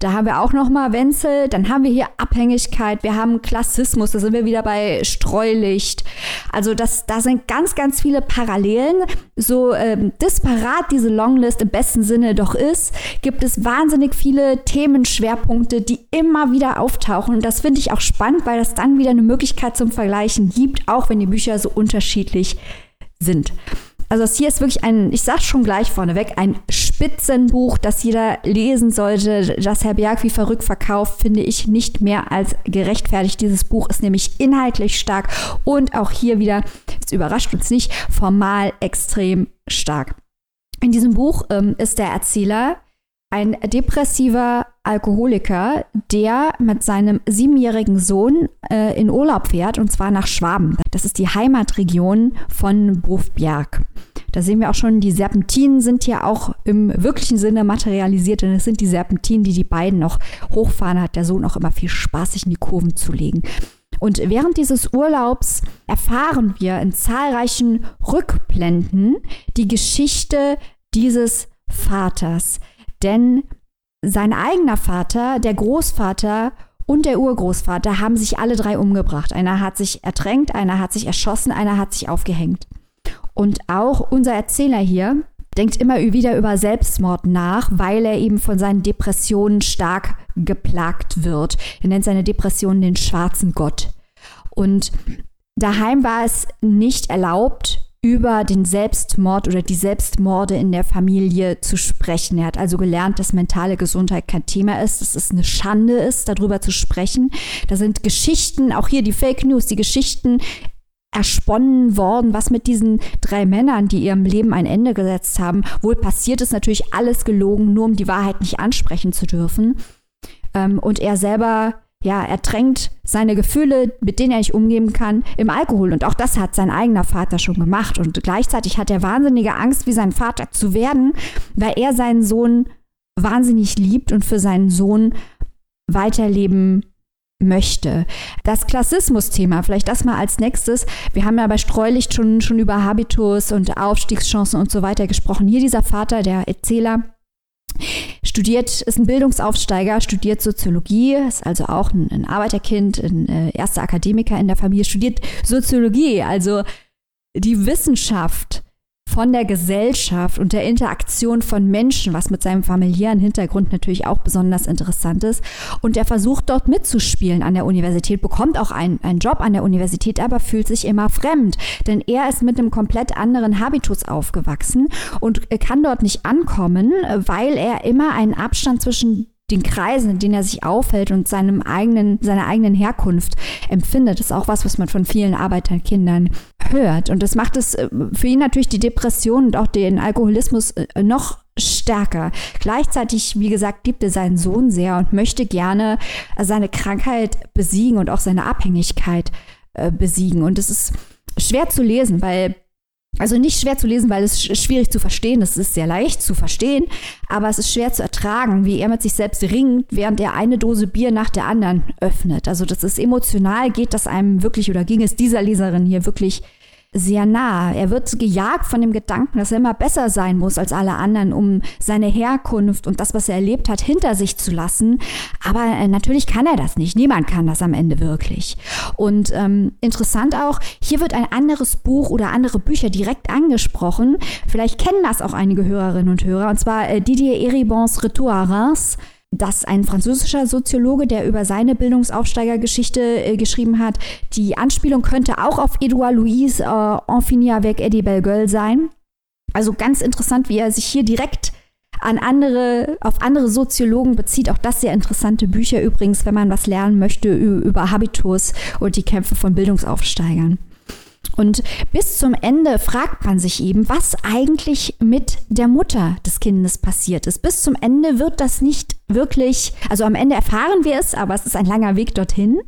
Da haben wir auch noch mal Wenzel, dann haben wir hier Abhängigkeit, wir haben Klassismus, da sind wir wieder bei Streulicht. Also das, da sind ganz, ganz viele Parallelen. So ähm, disparat diese Longlist im besten Sinne doch ist, gibt es wahnsinnig viele Themenschwerpunkte, die immer wieder auftauchen. Und das finde ich auch spannend, weil das dann wieder eine Möglichkeit zum Vergleichen gibt, auch wenn die Bücher so unterschiedlich sind. Also das hier ist wirklich ein, ich sag's schon gleich vorneweg, ein Spitzenbuch, das jeder lesen sollte. Das Herr Berg wie verrückt verkauft, finde ich nicht mehr als gerechtfertigt. Dieses Buch ist nämlich inhaltlich stark und auch hier wieder, es überrascht uns nicht, formal extrem stark. In diesem Buch ähm, ist der Erzähler ein depressiver Alkoholiker, der mit seinem siebenjährigen Sohn äh, in Urlaub fährt, und zwar nach Schwaben. Das ist die Heimatregion von Bofbjerg. Da sehen wir auch schon, die Serpentinen sind hier auch im wirklichen Sinne materialisiert, denn es sind die Serpentinen, die die beiden noch hochfahren, hat der Sohn auch immer viel Spaß, sich in die Kurven zu legen. Und während dieses Urlaubs erfahren wir in zahlreichen Rückblenden die Geschichte dieses Vaters. Denn sein eigener Vater, der Großvater und der Urgroßvater haben sich alle drei umgebracht. Einer hat sich ertränkt, einer hat sich erschossen, einer hat sich aufgehängt. Und auch unser Erzähler hier denkt immer wieder über Selbstmord nach, weil er eben von seinen Depressionen stark geplagt wird. Er nennt seine Depressionen den schwarzen Gott. Und daheim war es nicht erlaubt, über den Selbstmord oder die Selbstmorde in der Familie zu sprechen. Er hat also gelernt, dass mentale Gesundheit kein Thema ist, dass es eine Schande ist, darüber zu sprechen. Da sind Geschichten, auch hier die Fake News, die Geschichten ersponnen worden, was mit diesen drei Männern, die ihrem Leben ein Ende gesetzt haben, wohl passiert ist, natürlich alles gelogen, nur um die Wahrheit nicht ansprechen zu dürfen. Ähm, und er selber ja, er tränkt seine Gefühle, mit denen er nicht umgehen kann, im Alkohol. Und auch das hat sein eigener Vater schon gemacht. Und gleichzeitig hat er wahnsinnige Angst, wie sein Vater zu werden, weil er seinen Sohn wahnsinnig liebt und für seinen Sohn weiterleben möchte. Das Klassismus-Thema, vielleicht das mal als nächstes. Wir haben ja bei Streulicht schon, schon über Habitus und Aufstiegschancen und so weiter gesprochen. Hier dieser Vater, der Erzähler, Studiert, ist ein Bildungsaufsteiger, studiert Soziologie, ist also auch ein, ein Arbeiterkind, ein äh, erster Akademiker in der Familie, studiert Soziologie, also die Wissenschaft von der Gesellschaft und der Interaktion von Menschen, was mit seinem familiären Hintergrund natürlich auch besonders interessant ist. Und er versucht dort mitzuspielen an der Universität, bekommt auch einen, einen Job an der Universität, aber fühlt sich immer fremd. Denn er ist mit einem komplett anderen Habitus aufgewachsen und kann dort nicht ankommen, weil er immer einen Abstand zwischen den Kreisen, in denen er sich aufhält und seinem eigenen, seiner eigenen Herkunft empfindet, ist auch was, was man von vielen Arbeiterkindern hört. Und das macht es äh, für ihn natürlich die Depression und auch den Alkoholismus äh, noch stärker. Gleichzeitig, wie gesagt, liebt er seinen Sohn sehr und möchte gerne seine Krankheit besiegen und auch seine Abhängigkeit äh, besiegen. Und es ist schwer zu lesen, weil also nicht schwer zu lesen, weil es schwierig zu verstehen. Es ist sehr leicht zu verstehen, aber es ist schwer zu ertragen, wie er mit sich selbst ringt, während er eine Dose Bier nach der anderen öffnet. Also das ist emotional, geht das einem wirklich oder ging es dieser Leserin hier wirklich sehr nah. Er wird gejagt von dem Gedanken, dass er immer besser sein muss als alle anderen, um seine Herkunft und das, was er erlebt hat, hinter sich zu lassen. Aber äh, natürlich kann er das nicht. Niemand kann das am Ende wirklich. Und ähm, interessant auch, hier wird ein anderes Buch oder andere Bücher direkt angesprochen. Vielleicht kennen das auch einige Hörerinnen und Hörer. Und zwar äh, Didier Eribons Retour à Reims dass ein französischer Soziologe, der über seine Bildungsaufsteigergeschichte äh, geschrieben hat, die Anspielung könnte auch auf Edouard Louis äh, En finir avec Eddie Bellegueule sein. Also ganz interessant, wie er sich hier direkt an andere, auf andere Soziologen bezieht. Auch das sehr interessante Bücher übrigens, wenn man was lernen möchte über Habitus und die Kämpfe von Bildungsaufsteigern. Und bis zum Ende fragt man sich eben, was eigentlich mit der Mutter des Kindes passiert ist. Bis zum Ende wird das nicht wirklich, also am Ende erfahren wir es, aber es ist ein langer Weg dorthin.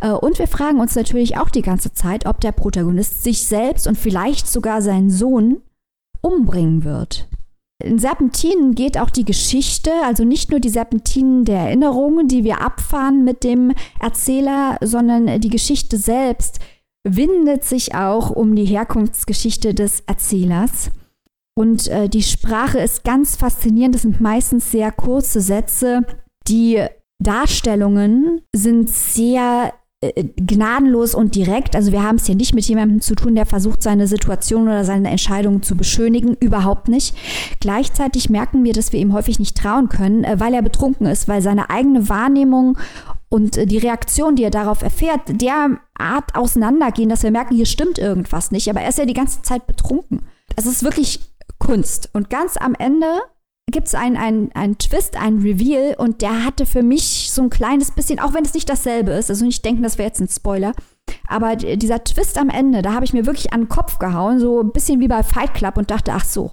Äh, und wir fragen uns natürlich auch die ganze Zeit, ob der Protagonist sich selbst und vielleicht sogar seinen Sohn umbringen wird. In Serpentinen geht auch die Geschichte, also nicht nur die Serpentinen der Erinnerungen, die wir abfahren mit dem Erzähler, sondern die Geschichte selbst windet sich auch um die Herkunftsgeschichte des Erzählers. Und äh, die Sprache ist ganz faszinierend. Das sind meistens sehr kurze Sätze. Die Darstellungen sind sehr gnadenlos und direkt. Also wir haben es hier nicht mit jemandem zu tun, der versucht, seine Situation oder seine Entscheidungen zu beschönigen. Überhaupt nicht. Gleichzeitig merken wir, dass wir ihm häufig nicht trauen können, äh, weil er betrunken ist, weil seine eigene Wahrnehmung und äh, die Reaktion, die er darauf erfährt, derart auseinandergehen, dass wir merken, hier stimmt irgendwas nicht. Aber er ist ja die ganze Zeit betrunken. das ist wirklich Kunst. Und ganz am Ende gibt es einen, einen, einen Twist, einen Reveal und der hatte für mich so ein kleines bisschen, auch wenn es nicht dasselbe ist, also nicht denken, das wäre jetzt ein Spoiler, aber dieser Twist am Ende, da habe ich mir wirklich an den Kopf gehauen, so ein bisschen wie bei Fight Club und dachte, ach so,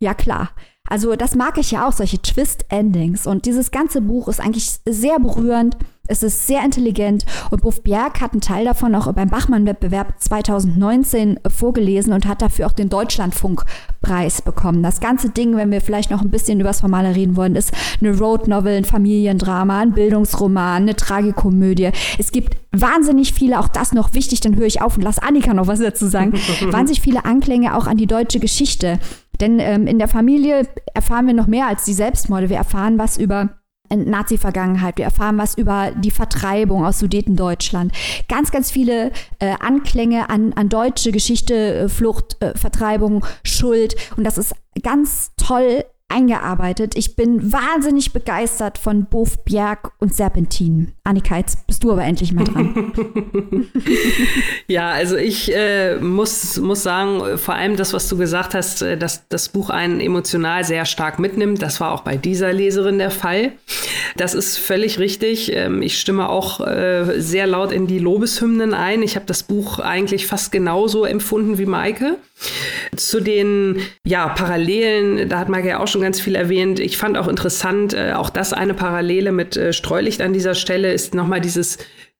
ja klar. Also das mag ich ja auch, solche Twist-Endings. Und dieses ganze Buch ist eigentlich sehr berührend. Es ist sehr intelligent und Buff Bjerg hat einen Teil davon auch beim Bachmann-Wettbewerb 2019 vorgelesen und hat dafür auch den Deutschlandfunk-Preis bekommen. Das ganze Ding, wenn wir vielleicht noch ein bisschen über das Formale reden wollen, ist eine Road-Novel, ein Familiendrama, ein Bildungsroman, eine Tragikomödie. Es gibt wahnsinnig viele, auch das noch wichtig, dann höre ich auf und lass Annika noch was dazu sagen, *laughs* wahnsinnig viele Anklänge auch an die deutsche Geschichte. Denn ähm, in der Familie erfahren wir noch mehr als die Selbstmorde. Wir erfahren was über Nazi-Vergangenheit. Wir erfahren was über die Vertreibung aus Sudetendeutschland. Ganz, ganz viele äh, Anklänge an, an deutsche Geschichte, äh, Flucht, äh, Vertreibung, Schuld. Und das ist ganz toll eingearbeitet. Ich bin wahnsinnig begeistert von Bof Bjerg und Serpentin. Annika, jetzt bist du aber endlich mal dran. *laughs* *laughs* ja, also ich äh, muss, muss sagen, vor allem das, was du gesagt hast, äh, dass das Buch einen emotional sehr stark mitnimmt. Das war auch bei dieser Leserin der Fall. Das ist völlig richtig. Ähm, ich stimme auch äh, sehr laut in die Lobeshymnen ein. Ich habe das Buch eigentlich fast genauso empfunden wie Maike. Zu den ja, Parallelen, da hat Maike ja auch schon ganz viel erwähnt. Ich fand auch interessant, äh, auch das eine Parallele mit äh, Streulicht an dieser Stelle ist nochmal dieses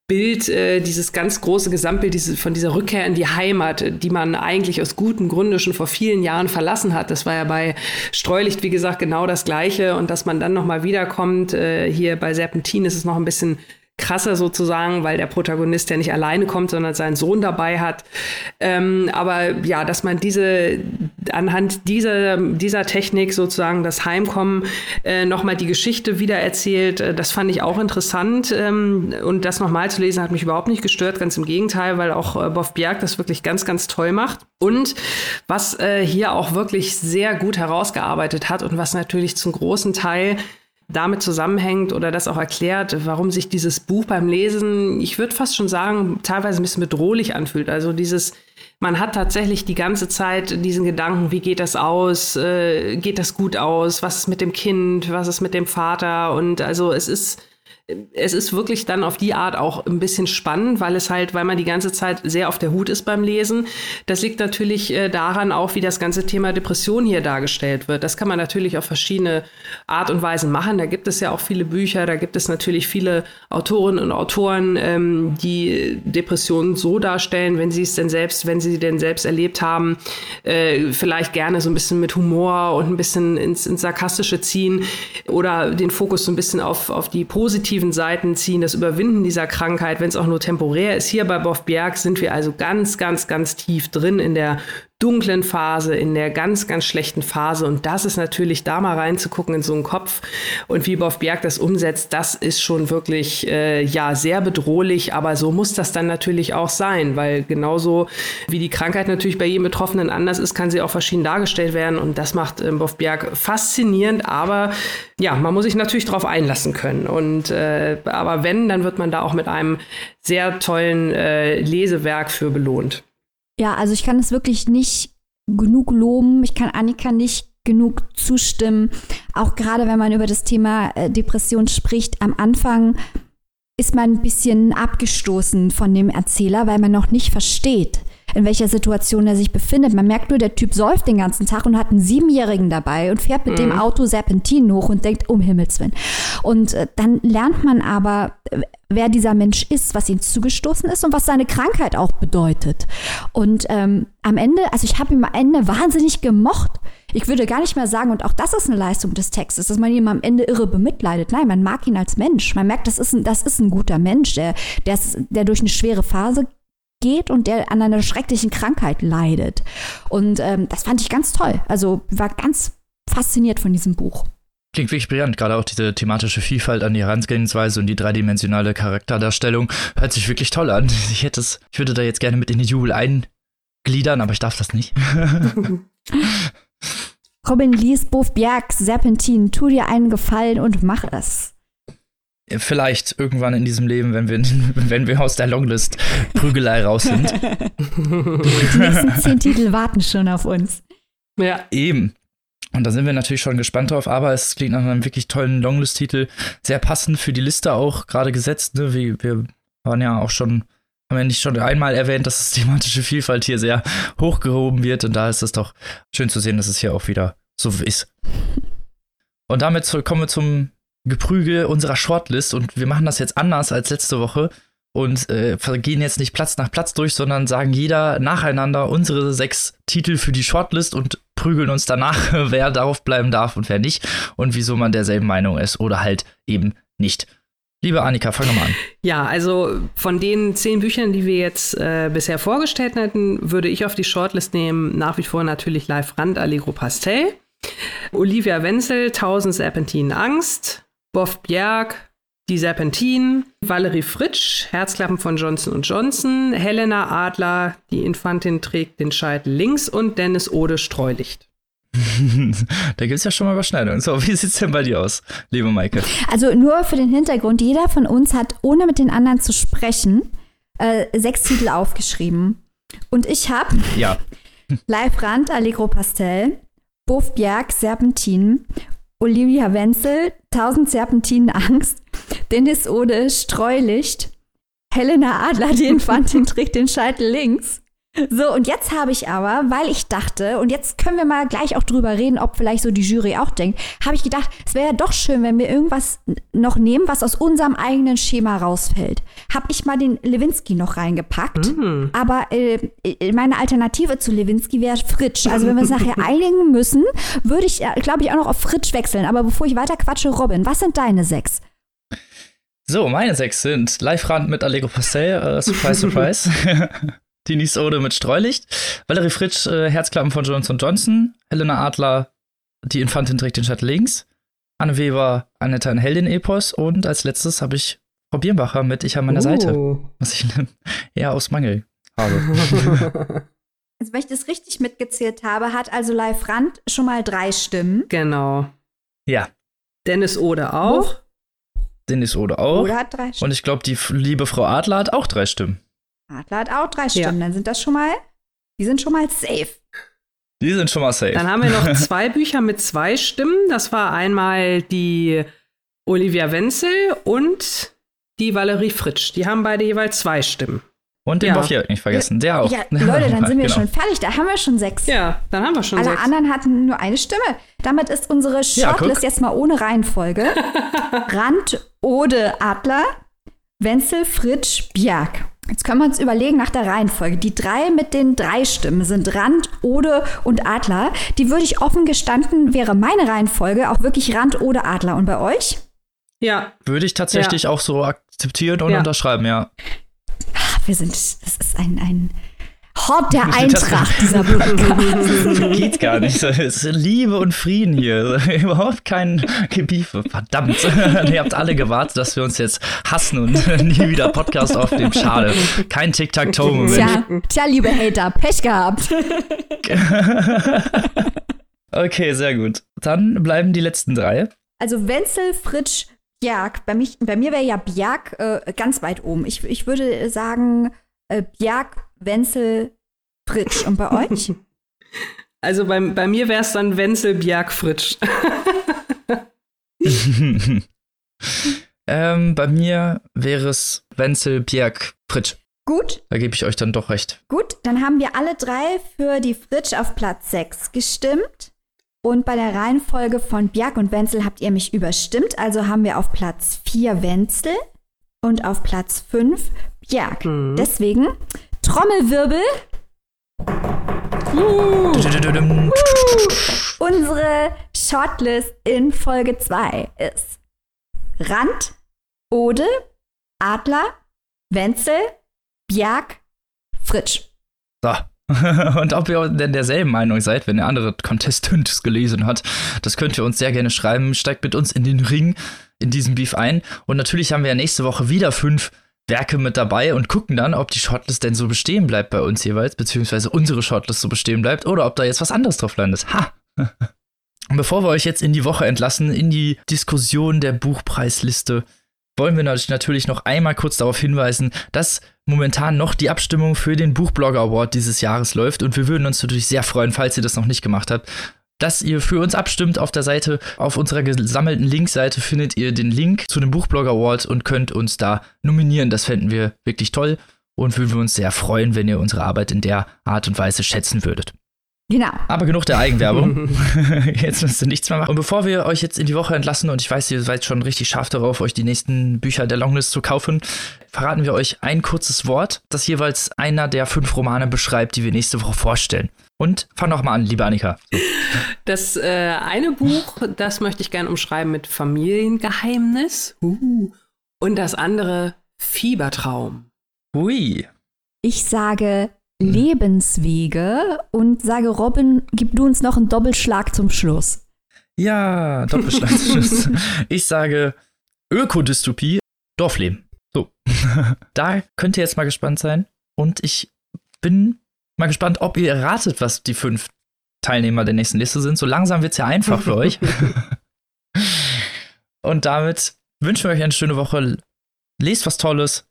Bild, äh, dieses ganz große Gesamtbild diese, von dieser Rückkehr in die Heimat, die man eigentlich aus gutem Grunde schon vor vielen Jahren verlassen hat. Das war ja bei Streulicht, wie gesagt, genau das Gleiche. Und dass man dann nochmal wiederkommt, äh, hier bei Serpentin ist es noch ein bisschen krasser sozusagen, weil der Protagonist ja nicht alleine kommt, sondern seinen Sohn dabei hat. Ähm, aber ja, dass man diese anhand dieser, dieser Technik sozusagen das Heimkommen äh, nochmal die Geschichte wieder erzählt, äh, das fand ich auch interessant. Ähm, und das nochmal zu lesen hat mich überhaupt nicht gestört, ganz im Gegenteil, weil auch äh, Boff Bjerg das wirklich ganz, ganz toll macht. Und was äh, hier auch wirklich sehr gut herausgearbeitet hat und was natürlich zum großen Teil damit zusammenhängt oder das auch erklärt, warum sich dieses Buch beim Lesen, ich würde fast schon sagen, teilweise ein bisschen bedrohlich anfühlt. Also dieses, man hat tatsächlich die ganze Zeit diesen Gedanken, wie geht das aus, äh, geht das gut aus, was ist mit dem Kind, was ist mit dem Vater? Und also es ist es ist wirklich dann auf die Art auch ein bisschen spannend, weil es halt, weil man die ganze Zeit sehr auf der Hut ist beim Lesen. Das liegt natürlich äh, daran auch, wie das ganze Thema Depression hier dargestellt wird. Das kann man natürlich auf verschiedene Art und Weisen machen. Da gibt es ja auch viele Bücher, da gibt es natürlich viele Autorinnen und Autoren, ähm, die Depressionen so darstellen, wenn sie es denn selbst, wenn sie denn selbst erlebt haben, äh, vielleicht gerne so ein bisschen mit Humor und ein bisschen ins, ins Sarkastische ziehen oder den Fokus so ein bisschen auf, auf die positiven positiven Seiten ziehen, das Überwinden dieser Krankheit, wenn es auch nur temporär ist. Hier bei Boff Bjerg sind wir also ganz, ganz, ganz tief drin in der dunklen Phase, in der ganz, ganz schlechten Phase. Und das ist natürlich, da mal reinzugucken in so einen Kopf und wie Boff Bjerg das umsetzt, das ist schon wirklich, äh, ja, sehr bedrohlich. Aber so muss das dann natürlich auch sein, weil genauso wie die Krankheit natürlich bei jedem Betroffenen anders ist, kann sie auch verschieden dargestellt werden. Und das macht äh, Boff Bjerg faszinierend. Aber ja, man muss sich natürlich darauf einlassen können. Und äh, aber wenn, dann wird man da auch mit einem sehr tollen äh, Lesewerk für belohnt. Ja, also ich kann es wirklich nicht genug loben. Ich kann Annika nicht genug zustimmen. Auch gerade wenn man über das Thema äh, Depression spricht, am Anfang ist man ein bisschen abgestoßen von dem Erzähler, weil man noch nicht versteht, in welcher Situation er sich befindet. Man merkt nur, der Typ säuft den ganzen Tag und hat einen Siebenjährigen dabei und fährt mit mhm. dem Auto Serpentinen hoch und denkt, um Himmels Willen. Und äh, dann lernt man aber, wer dieser Mensch ist, was ihm zugestoßen ist und was seine Krankheit auch bedeutet. Und ähm, am Ende, also ich habe ihn am Ende wahnsinnig gemocht. Ich würde gar nicht mehr sagen, und auch das ist eine Leistung des Textes, dass man ihn am Ende irre bemitleidet. Nein, man mag ihn als Mensch. Man merkt, das ist ein, das ist ein guter Mensch, der, der, ist, der durch eine schwere Phase geht und der an einer schrecklichen Krankheit leidet. Und ähm, das fand ich ganz toll. Also war ganz fasziniert von diesem Buch. Klingt wirklich brillant, gerade auch diese thematische Vielfalt an die Herangehensweise und die dreidimensionale Charakterdarstellung hört sich wirklich toll an. *laughs* Ich hätte es, ich würde da jetzt gerne mit in den Jubel eingliedern, aber ich darf das nicht. *laughs* Robin lies Bof Bjerg, Serpentin, tu dir einen Gefallen und mach es. Vielleicht irgendwann in diesem Leben, wenn wir, *laughs* wenn wir aus der Longlist Prügelei raus sind. Die nächsten zehn Titel warten schon auf uns. Ja. Eben. Und da sind wir natürlich schon gespannt drauf, aber es klingt nach einem wirklich tollen Longlist-Titel. Sehr passend für die Liste auch gerade gesetzt. Ne? Wir, wir waren ja auch schon, haben ja nicht schon einmal erwähnt, dass das thematische Vielfalt hier sehr hochgehoben wird. Und da ist es doch schön zu sehen, dass es hier auch wieder so ist. Und damit kommen wir zum Geprügel unserer Shortlist. Und wir machen das jetzt anders als letzte Woche und äh, gehen jetzt nicht Platz nach Platz durch, sondern sagen jeder nacheinander unsere sechs Titel für die Shortlist und prügeln uns danach, *laughs* wer darauf bleiben darf und wer nicht und wieso man derselben Meinung ist oder halt eben nicht. Liebe Annika, fang mal an. Ja, also von den zehn Büchern, die wir jetzt äh, bisher vorgestellt hätten, würde ich auf die Shortlist nehmen, nach wie vor natürlich Live Rand Allegro Pastel, Olivia Wenzel, Tausend Serpentinen Angst, Boff Bjerg, die Serpentinen, Valerie Fritsch, Herzklappen von Johnson Johnson, Helena Adler, die Infantin trägt den Scheitel links und Dennis Ode Streulicht. *laughs* da gibt es ja schon mal Überschneidungen. So, wie sieht es denn bei dir aus, liebe Maike? Also nur für den Hintergrund, jeder von uns hat, ohne mit den anderen zu sprechen, äh, sechs Titel aufgeschrieben. Und ich habe ja. Live Rand, Allegro Pastel, Buff Bjerg, Serpentin Olivia Wenzel, Tausend Serpentinen Angst, Dennis Ode, Streulicht, Helena Adler, die Infantin *laughs* trägt den Scheitel links. So, und jetzt habe ich aber, weil ich dachte, und jetzt können wir mal gleich auch drüber reden, ob vielleicht so die Jury auch denkt, habe ich gedacht, es wäre ja doch schön, wenn wir irgendwas noch nehmen, was aus unserem eigenen Schema rausfällt. Habe ich mal den Lewinsky noch reingepackt. Mhm. Aber äh, meine Alternative zu Lewinsky wäre Fritsch. Also wenn wir uns nachher *laughs* einigen müssen, würde ich, äh, glaube ich, auch noch auf Fritsch wechseln. Aber bevor ich weiter quatsche, Robin, was sind deine sechs? So, meine sechs sind Live-Rand mit Allegro Pastel, uh, Surprise, *laughs* Surprise. *laughs* Denise Ode mit Streulicht, Valerie Fritsch, äh, Herzklappen von Johnson Johnson, Helena Adler, die Infantin trägt den Schatten links, Anne Weber, Annetta ein Heldin-Epos und als letztes habe ich Frau Birnbacher mit Ich an meiner uh. Seite, was ich eher aus Mangel habe. *laughs* also, wenn ich das richtig mitgezählt habe, hat also Live Rand schon mal drei Stimmen. Genau. Ja. Dennis Ode auch. Dennis Ode auch. Ode hat drei Stimmen. Und ich glaube, die liebe Frau Adler hat auch drei Stimmen. Adler hat auch drei Stimmen. Ja. Dann sind das schon mal, die sind schon mal safe. Die sind schon mal safe. Dann haben wir noch *laughs* zwei Bücher mit zwei Stimmen. Das war einmal die Olivia Wenzel und die Valerie Fritsch. Die haben beide jeweils zwei Stimmen. Und den ja. Boffjörg nicht vergessen, der auch. Ja, Leute, dann sind wir *laughs* genau. schon fertig. Da haben wir schon sechs. Ja, dann haben wir schon Alle sechs. Alle anderen hatten nur eine Stimme. Damit ist unsere Shortlist ja, jetzt mal ohne Reihenfolge. *laughs* Rand, Ode, Adler, Wenzel, Fritsch, Bjerg. Jetzt können wir uns überlegen nach der Reihenfolge. Die drei mit den drei Stimmen sind Rand, Ode und Adler. Die würde ich offen gestanden, wäre meine Reihenfolge auch wirklich Rand, Ode, Adler. Und bei euch? Ja. Würde ich tatsächlich ja. auch so akzeptieren und ja. unterschreiben, ja. Ach, wir sind, das ist ein, ein Hort der Eintracht, dieser Podcast. *laughs* Geht gar nicht. Es ist Liebe und Frieden hier. *laughs* Überhaupt kein Gebiefe. Verdammt. *laughs* Ihr habt alle gewartet, dass wir uns jetzt hassen und nie wieder Podcast aufnehmen. Schade. Kein Tic-Tac-Toe-Moment. Tja, tja, liebe Hater, Pech gehabt. okay, sehr gut. Dann bleiben die letzten drei. Also Wenzel, Fritsch, Bjerg. Bei, mich, bei mir wäre ja Bjerg äh, ganz weit oben. Ich, ich würde sagen, äh, Bjerg, Wenzel, Fritsch. Und bei euch? *laughs* Also bei, bei mir wäre es dann Wenzel, Bjerg, Fritsch. *laughs* ähm, bei mir wäre es Wenzel, Bjerg, Fritsch. Gut. Da gebe ich euch dann doch recht. Gut, dann haben wir alle drei für die Fritsch auf Platz 6 gestimmt. Und bei der Reihenfolge von Bjerg und Wenzel habt ihr mich überstimmt. Also haben wir auf Platz 4 Wenzel und auf Platz 5 Bjerg. Mhm. Deswegen Trommelwirbel. Uh. Unsere Shortlist in Folge 2 ist Rand, Ode, Adler, Wenzel, Bjerg, Fritsch. So. *laughs* Und ob ihr denn derselben Meinung seid, wenn ihr andere Contestants gelesen hat, das könnt ihr uns sehr gerne schreiben. Steigt mit uns in den Ring in diesem Beef ein. Und natürlich haben wir ja nächste Woche wieder fünf Werke mit dabei und gucken dann, ob die Shortlist denn so bestehen bleibt bei uns jeweils, beziehungsweise unsere Shortlist so bestehen bleibt oder ob da jetzt was anderes drauf landet. Ha! *laughs* Bevor wir euch jetzt in die Woche entlassen, in die Diskussion der Buchpreisliste, wollen wir natürlich noch einmal kurz darauf hinweisen, dass momentan noch die Abstimmung für den Buchblogger Award dieses Jahres läuft und wir würden uns natürlich sehr freuen, falls ihr das noch nicht gemacht habt, dass ihr für uns abstimmt auf der Seite. Auf unserer gesammelten Linkseite findet ihr den Link zu dem Buchblogger Award und könnt uns da nominieren. Das fänden wir wirklich toll und würden wir uns sehr freuen, wenn ihr unsere Arbeit in der Art und Weise schätzen würdet. Genau. Aber genug der Eigenwerbung. *laughs* jetzt müsst ihr nichts mehr machen. Und bevor wir euch jetzt in die Woche entlassen, und ich weiß, ihr seid schon richtig scharf darauf, euch die nächsten Bücher der Longlist zu kaufen, verraten wir euch ein kurzes Wort, das jeweils einer der fünf Romane beschreibt, die wir nächste Woche vorstellen. Und fang doch mal an, liebe Annika. So. Das äh, eine Buch, das möchte ich gerne umschreiben mit Familiengeheimnis. Uh. Und das andere Fiebertraum. Hui. Ich sage Lebenswege und sage Robin, gib du uns noch einen Doppelschlag zum Schluss. Ja, Doppelschlag zum Schluss. *laughs* Ich sage Ökodystopie, Dorfleben. So. *laughs* da könnt ihr jetzt mal gespannt sein. Und ich bin mal gespannt, ob ihr erratet, was die fünf Teilnehmer der nächsten Liste sind. So langsam wird es ja einfach für euch. *laughs* Und damit wünschen wir euch eine schöne Woche. Lest was Tolles.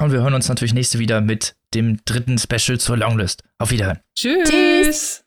Und wir hören uns natürlich nächste wieder mit dem dritten Special zur Longlist. Auf Wiederhören. Tschüss. Tschüss.